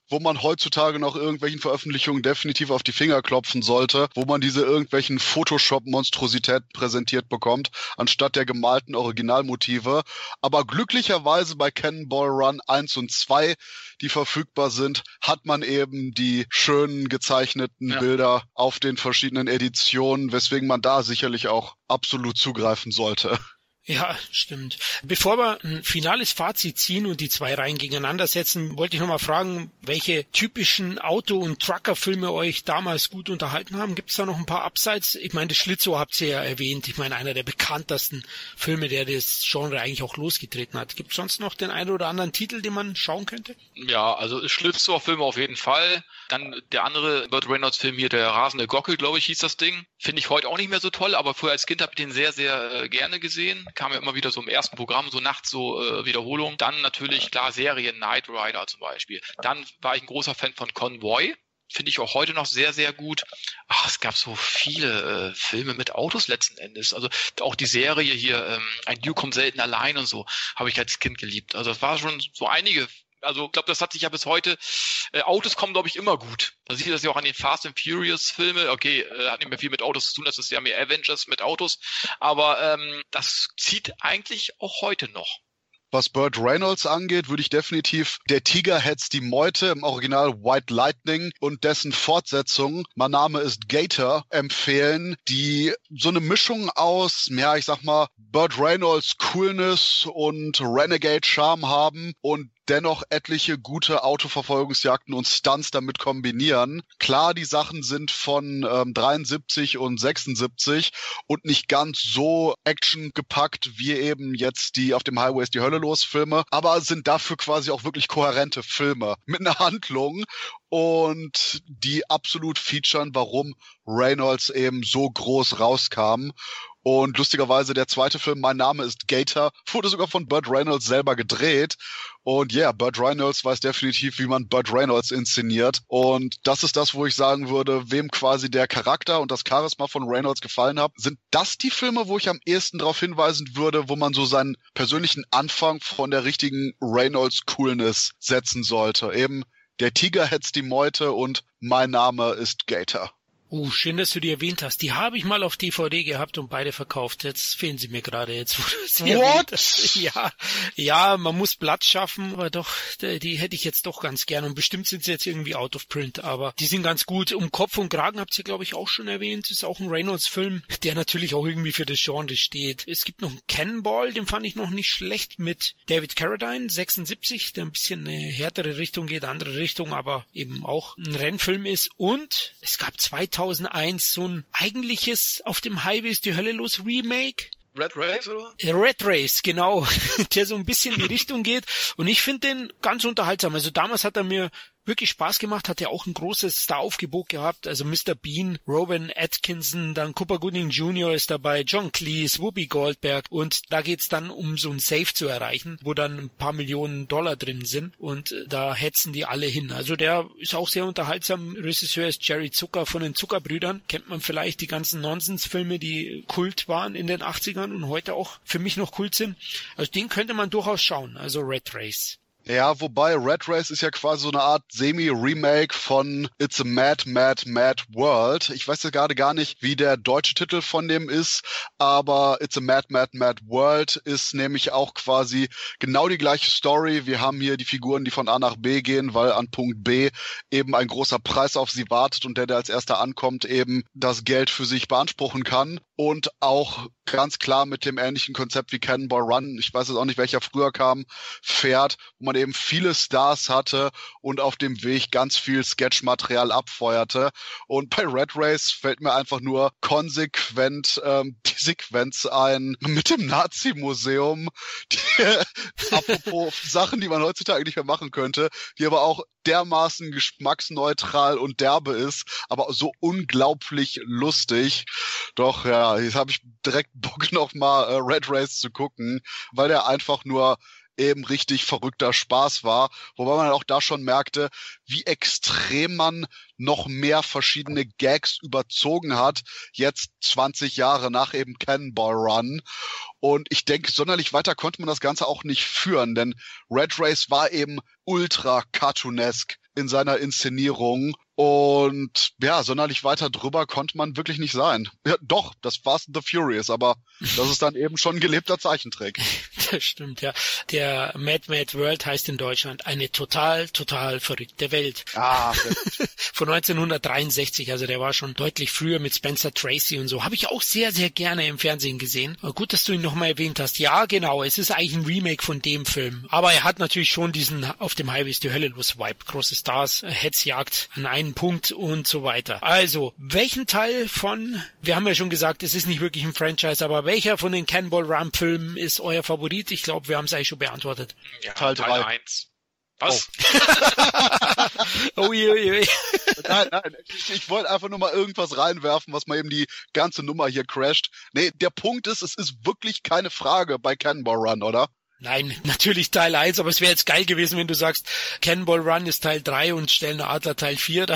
wo man heutzutage noch irgendwelchen Veröffentlichungen definitiv auf die Finger klopfen sollte, wo man diese irgendwelchen Photoshop-Monstrositäten präsentiert bekommt, anstatt der gemalten Originalmotive. Aber glücklicherweise bei Cannonball Run 1 und 2, die verfügbar sind, hat man eben die schönen gezeichneten ja. Bilder auf den verschiedenen Editionen, weswegen man da sicherlich auch absolut zugreifen sollte. Ja, stimmt. Bevor wir ein finales Fazit ziehen und die zwei Reihen gegeneinander setzen, wollte ich nochmal fragen, welche typischen Auto- und Trucker-Filme euch damals gut unterhalten haben. Gibt es da noch ein paar Abseits? Ich meine, das Schlitzohr habt ihr ja erwähnt. Ich meine, einer der bekanntesten Filme, der das Genre eigentlich auch losgetreten hat. Gibt es sonst noch den einen oder anderen Titel, den man schauen könnte? Ja, also Schlitzohr-Filme auf jeden Fall. Dann der andere Burt Reynolds-Film hier, der rasende Gockel, glaube ich, hieß das Ding. Finde ich heute auch nicht mehr so toll, aber früher als Kind habe ich den sehr, sehr äh, gerne gesehen kam ja immer wieder so im ersten Programm, so nachts so äh, Wiederholung. Dann natürlich klar Serien, Knight Rider zum Beispiel. Dann war ich ein großer Fan von Convoy. Finde ich auch heute noch sehr, sehr gut. Ach, es gab so viele äh, Filme mit Autos letzten Endes. Also auch die Serie hier, ähm, ein Duke kommt selten allein und so, habe ich als Kind geliebt. Also es war schon so einige also ich glaube, das hat sich ja bis heute. Äh, Autos kommen, glaube ich, immer gut. Da sieht das ja auch an den Fast and Furious Filme. Okay, äh, hat nicht mehr viel mit Autos zu tun, das ist ja mehr Avengers mit Autos. Aber ähm, das zieht eigentlich auch heute noch. Was Burt Reynolds angeht, würde ich definitiv der Tiger hetzt die Meute im Original White Lightning und dessen Fortsetzung, mein Name ist Gator, empfehlen, die so eine Mischung aus, ja, ich sag mal, Burt Reynolds Coolness und Renegade Charme haben und dennoch etliche gute Autoverfolgungsjagden und Stunts damit kombinieren. Klar, die Sachen sind von ähm, 73 und 76 und nicht ganz so Action gepackt wie eben jetzt die auf dem Highway ist die Hölle los Filme, aber sind dafür quasi auch wirklich kohärente Filme mit einer Handlung und die absolut featuren, warum Reynolds eben so groß rauskam und lustigerweise der zweite Film, Mein Name ist Gator, wurde sogar von Burt Reynolds selber gedreht. Und ja, yeah, Burt Reynolds weiß definitiv, wie man Burt Reynolds inszeniert. Und das ist das, wo ich sagen würde, wem quasi der Charakter und das Charisma von Reynolds gefallen hat. Sind das die Filme, wo ich am ehesten darauf hinweisen würde, wo man so seinen persönlichen Anfang von der richtigen Reynolds Coolness setzen sollte? Eben der Tiger hetzt die Meute und mein Name ist Gator. Oh, schön, dass du die erwähnt hast. Die habe ich mal auf DVD gehabt und beide verkauft. Jetzt fehlen sie mir gerade. Jetzt What? Ja, ja, man muss Platz schaffen, aber doch, die hätte ich jetzt doch ganz gern. Und bestimmt sind sie jetzt irgendwie out of print, aber die sind ganz gut. Um Kopf und Kragen habt ihr, glaube ich, auch schon erwähnt. Ist auch ein Reynolds-Film, der natürlich auch irgendwie für das Genre steht. Es gibt noch einen Cannonball, den fand ich noch nicht schlecht mit David Carradine, 76, der ein bisschen eine härtere Richtung geht, andere Richtung, aber eben auch ein Rennfilm ist. Und es gab 2000 2001 so ein eigentliches Auf dem Highway ist die Hölle los Remake. Red Race, oder? Red Race, genau. Der so ein bisschen in die Richtung geht. Und ich finde den ganz unterhaltsam. Also damals hat er mir wirklich Spaß gemacht, hat ja auch ein großes Star-Aufgebot gehabt, also Mr. Bean, Robin Atkinson, dann Cooper Gooding Jr. ist dabei, John Cleese, Whoopi Goldberg und da geht's dann um so ein Safe zu erreichen, wo dann ein paar Millionen Dollar drin sind und äh, da hetzen die alle hin. Also der ist auch sehr unterhaltsam. Regisseur ist Jerry Zucker von den Zuckerbrüdern. Kennt man vielleicht die ganzen Nonsensfilme, die Kult waren in den 80ern und heute auch für mich noch Kult sind. Also den könnte man durchaus schauen, also Red Race. Ja, wobei Red Race ist ja quasi so eine Art Semi-Remake von It's a Mad, Mad, Mad World. Ich weiß ja gerade gar nicht, wie der deutsche Titel von dem ist, aber It's a Mad, Mad, Mad World ist nämlich auch quasi genau die gleiche Story. Wir haben hier die Figuren, die von A nach B gehen, weil an Punkt B eben ein großer Preis auf sie wartet und der, der als erster ankommt, eben das Geld für sich beanspruchen kann. Und auch ganz klar mit dem ähnlichen Konzept wie Cannonball Run, ich weiß jetzt auch nicht, welcher früher kam, fährt, wo man eben viele Stars hatte und auf dem Weg ganz viel Sketchmaterial abfeuerte. Und bei Red Race fällt mir einfach nur konsequent ähm, die Sequenz ein mit dem Nazi-Museum, apropos Sachen, die man heutzutage nicht mehr machen könnte, die aber auch dermaßen geschmacksneutral und derbe ist, aber so unglaublich lustig. Doch ja, jetzt habe ich direkt Bock noch mal äh, Red Race zu gucken, weil der einfach nur eben richtig verrückter Spaß war, wobei man auch da schon merkte, wie extrem man noch mehr verschiedene Gags überzogen hat, jetzt 20 Jahre nach eben Cannonball Run. Und ich denke, sonderlich weiter konnte man das Ganze auch nicht führen, denn Red Race war eben ultra cartoonesk in seiner Inszenierung und ja, sonderlich weiter drüber konnte man wirklich nicht sein. Ja, doch, das Fast and the Furious, aber das ist dann eben schon ein gelebter Zeichentrick. Das stimmt, ja. Der Mad Mad World heißt in Deutschland eine total, total verrückte Welt. Ah, Von 1963, also der war schon deutlich früher mit Spencer Tracy und so. Habe ich auch sehr, sehr gerne im Fernsehen gesehen. Aber gut, dass du ihn nochmal erwähnt hast. Ja, genau, es ist eigentlich ein Remake von dem Film. Aber er hat natürlich schon diesen auf dem Highway ist die Hölle los Vibe. Große Stars, Hetzjagd an einen Punkt und so weiter. Also, welchen Teil von, wir haben ja schon gesagt, es ist nicht wirklich ein Franchise, aber welcher von den Cannonball Run Filmen ist euer Favorit? Ich glaube, wir haben es eigentlich schon beantwortet. Ja, Teil 1. Was? Oh. ui, ui, ui. Nein, nein, ich, ich wollte einfach nur mal irgendwas reinwerfen, was mal eben die ganze Nummer hier crasht. Nee, der Punkt ist, es ist wirklich keine Frage bei Cannonball Run, oder? Nein, natürlich Teil 1, aber es wäre jetzt geil gewesen, wenn du sagst, Cannonball Run ist Teil 3 und Stellner Adler Teil 4.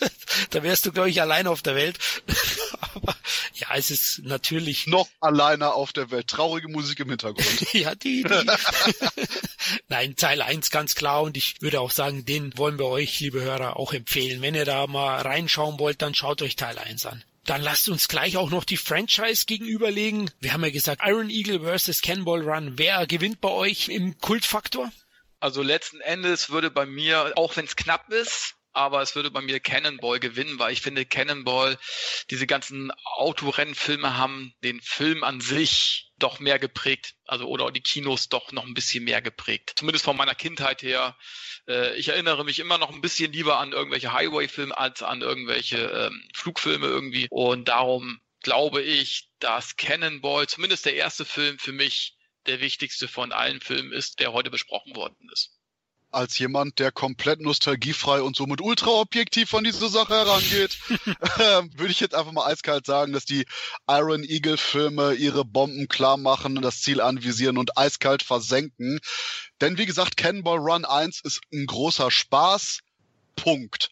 Da, da wärst du, glaube ich, allein auf der Welt. aber ja, es ist natürlich... Noch alleine auf der Welt. Traurige Musik im Hintergrund. ja, die, die. Nein, Teil 1 ganz klar und ich würde auch sagen, den wollen wir euch, liebe Hörer, auch empfehlen. Wenn ihr da mal reinschauen wollt, dann schaut euch Teil 1 an. Dann lasst uns gleich auch noch die Franchise gegenüberlegen. Wir haben ja gesagt, Iron Eagle versus Cannonball Run. Wer gewinnt bei euch im Kultfaktor? Also letzten Endes würde bei mir, auch wenn es knapp ist, aber es würde bei mir Cannonball gewinnen, weil ich finde, Cannonball, diese ganzen Autorennfilme haben den Film an sich doch mehr geprägt, also oder die Kinos doch noch ein bisschen mehr geprägt. Zumindest von meiner Kindheit her äh, ich erinnere mich immer noch ein bisschen lieber an irgendwelche Highway-Filme als an irgendwelche ähm, Flugfilme irgendwie. Und darum glaube ich, dass Cannonball, zumindest der erste Film für mich, der wichtigste von allen Filmen ist, der heute besprochen worden ist als jemand, der komplett nostalgiefrei und somit ultraobjektiv von dieser Sache herangeht, äh, würde ich jetzt einfach mal eiskalt sagen, dass die Iron Eagle Filme ihre Bomben klar machen, das Ziel anvisieren und eiskalt versenken. Denn wie gesagt, Cannonball Run 1 ist ein großer Spaß. Punkt.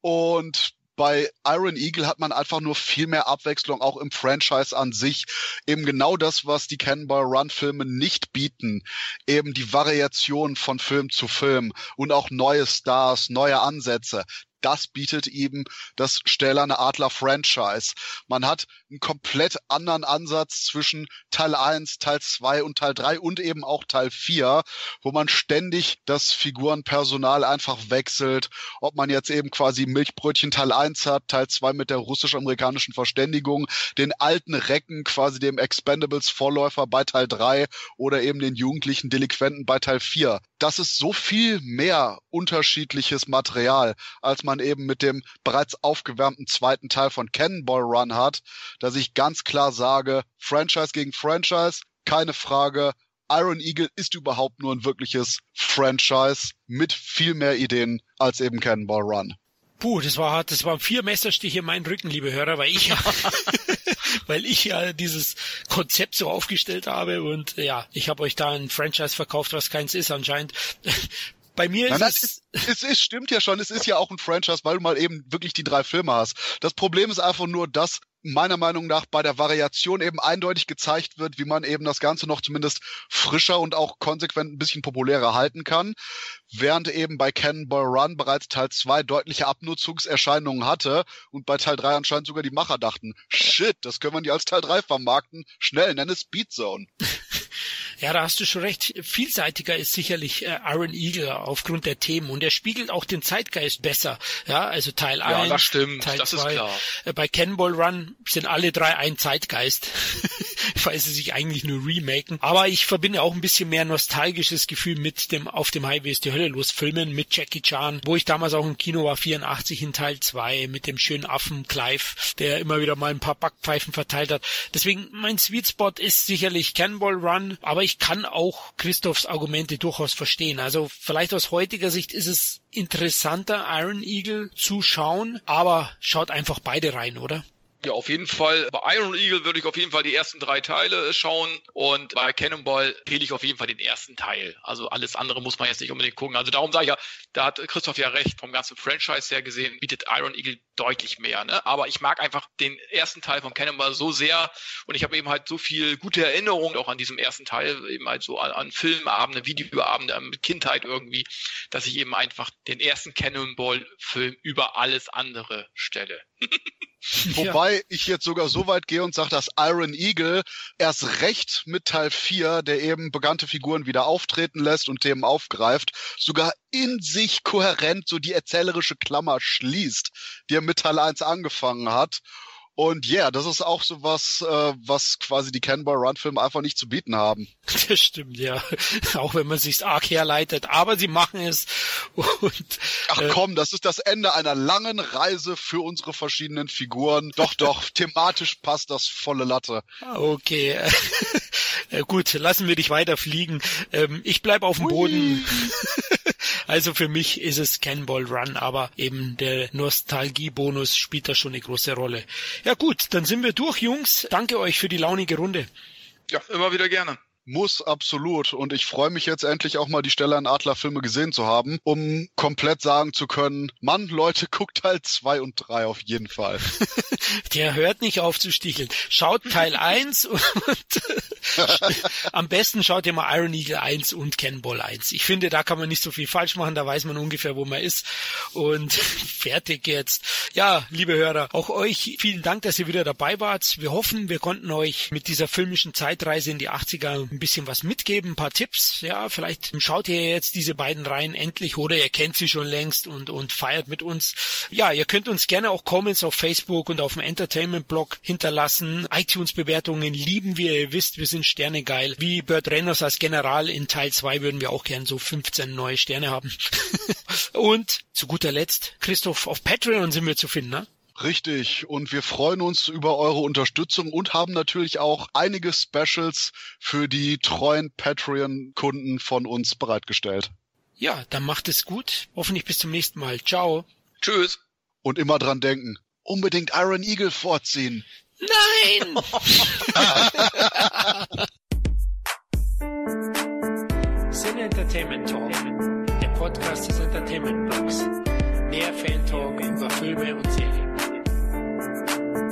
Und bei Iron Eagle hat man einfach nur viel mehr Abwechslung, auch im Franchise an sich. Eben genau das, was die Cannonball Run Filme nicht bieten. Eben die Variation von Film zu Film und auch neue Stars, neue Ansätze. Das bietet eben das Stählerne Adler Franchise. Man hat einen komplett anderen Ansatz zwischen Teil 1, Teil 2 und Teil 3 und eben auch Teil 4, wo man ständig das Figurenpersonal einfach wechselt. Ob man jetzt eben quasi Milchbrötchen Teil 1 hat, Teil 2 mit der russisch-amerikanischen Verständigung, den alten Recken quasi dem Expendables Vorläufer bei Teil 3 oder eben den jugendlichen Delinquenten bei Teil 4. Das ist so viel mehr unterschiedliches Material, als man eben mit dem bereits aufgewärmten zweiten Teil von Cannonball Run hat, dass ich ganz klar sage, Franchise gegen Franchise, keine Frage. Iron Eagle ist überhaupt nur ein wirkliches Franchise mit viel mehr Ideen als eben Cannonball Run. Puh, das war hart. Das waren vier Messerstiche in meinen Rücken, liebe Hörer, weil ich ja, weil ich ja dieses Konzept so aufgestellt habe und ja, ich habe euch da ein Franchise verkauft, was keins ist anscheinend. Bei mir Nein, ist es, es ist, stimmt ja schon, es ist ja auch ein Franchise, weil du mal eben wirklich die drei Filme hast. Das Problem ist einfach nur, dass meiner Meinung nach bei der Variation eben eindeutig gezeigt wird, wie man eben das Ganze noch zumindest frischer und auch konsequent ein bisschen populärer halten kann, während eben bei Cannonball Run bereits Teil 2 deutliche Abnutzungserscheinungen hatte und bei Teil 3 anscheinend sogar die Macher dachten, shit, das können wir nicht als Teil 3 vermarkten, schnell, nenne es Speed Zone. Ja, da hast du schon recht. Vielseitiger ist sicherlich äh, Iron Eagle aufgrund der Themen und er spiegelt auch den Zeitgeist besser. Ja, also Teil 1, ja, das stimmt, Teil das 2. ist klar. Äh, bei Cannonball Run sind alle drei ein Zeitgeist, weil sie sich eigentlich nur remaken. Aber ich verbinde auch ein bisschen mehr nostalgisches Gefühl mit dem Auf dem Highway ist die Hölle los Filmen mit Jackie Chan, wo ich damals auch im Kino war, 84 in Teil 2 mit dem schönen Affen Clive, der immer wieder mal ein paar Backpfeifen verteilt hat. Deswegen mein Sweet Spot ist sicherlich Cannonball Run, aber ich kann auch Christophs Argumente durchaus verstehen. Also vielleicht aus heutiger Sicht ist es interessanter, Iron Eagle zu schauen, aber schaut einfach beide rein, oder? Ja, auf jeden Fall. Bei Iron Eagle würde ich auf jeden Fall die ersten drei Teile schauen und bei Cannonball wähle ich auf jeden Fall den ersten Teil. Also alles andere muss man jetzt nicht unbedingt gucken. Also darum sage ich ja, da hat Christoph ja recht, vom ganzen Franchise her gesehen bietet Iron Eagle deutlich mehr. Ne? Aber ich mag einfach den ersten Teil von Cannonball so sehr und ich habe eben halt so viel gute Erinnerungen auch an diesem ersten Teil, eben halt so an, an Filmabende, Videoabende, an Kindheit irgendwie, dass ich eben einfach den ersten Cannonball-Film über alles andere stelle. Wobei ich jetzt sogar so weit gehe und sage, dass Iron Eagle erst recht mit Teil 4, der eben bekannte Figuren wieder auftreten lässt und Themen aufgreift, sogar in sich kohärent so die erzählerische Klammer schließt, die er mit Teil 1 angefangen hat. Und ja, yeah, das ist auch so was, äh, was quasi die Cannonball Run Filme einfach nicht zu bieten haben. Das stimmt, ja. Auch wenn man sich arg herleitet. Aber sie machen es. Und, Ach komm, das ist das Ende einer langen Reise für unsere verschiedenen Figuren. Doch, doch, thematisch passt das volle Latte. Okay. Gut, lassen wir dich weiter fliegen. Ähm, ich bleib auf dem Boden. Also für mich ist es Cannonball Run, aber eben der Nostalgie-Bonus spielt da schon eine große Rolle. Ja gut, dann sind wir durch, Jungs. Danke euch für die launige Runde. Ja, immer wieder gerne. Muss absolut. Und ich freue mich jetzt endlich auch mal die Stelle an Adler Filme gesehen zu haben, um komplett sagen zu können, Mann, Leute, guckt Teil 2 und 3 auf jeden Fall. Der hört nicht auf zu sticheln. Schaut Teil 1 und am besten schaut ihr mal Iron Eagle 1 und Cannonball 1. Ich finde, da kann man nicht so viel falsch machen, da weiß man ungefähr, wo man ist. Und fertig jetzt. Ja, liebe Hörer, auch euch vielen Dank, dass ihr wieder dabei wart. Wir hoffen, wir konnten euch mit dieser filmischen Zeitreise in die 80er ein bisschen was mitgeben, ein paar Tipps. Ja, vielleicht schaut ihr jetzt diese beiden Reihen endlich oder ihr kennt sie schon längst und, und feiert mit uns. Ja, ihr könnt uns gerne auch Comments auf Facebook und auf dem Entertainment-Blog hinterlassen. iTunes-Bewertungen lieben wir. Ihr wisst, wir sind Sterne geil. Wie Bert Reynolds als General in Teil 2 würden wir auch gern so 15 neue Sterne haben. und zu guter Letzt, Christoph, auf Patreon sind wir zu finden, ne? Richtig. Und wir freuen uns über eure Unterstützung und haben natürlich auch einige Specials für die treuen Patreon-Kunden von uns bereitgestellt. Ja, dann macht es gut. Hoffentlich bis zum nächsten Mal. Ciao. Tschüss. Und immer dran denken. Unbedingt Iron Eagle vorziehen. Nein! Sin Entertainment Talk, der Podcast des Entertainment Blogs. Mehr Fan Talk über Filme und Serien. Thank you.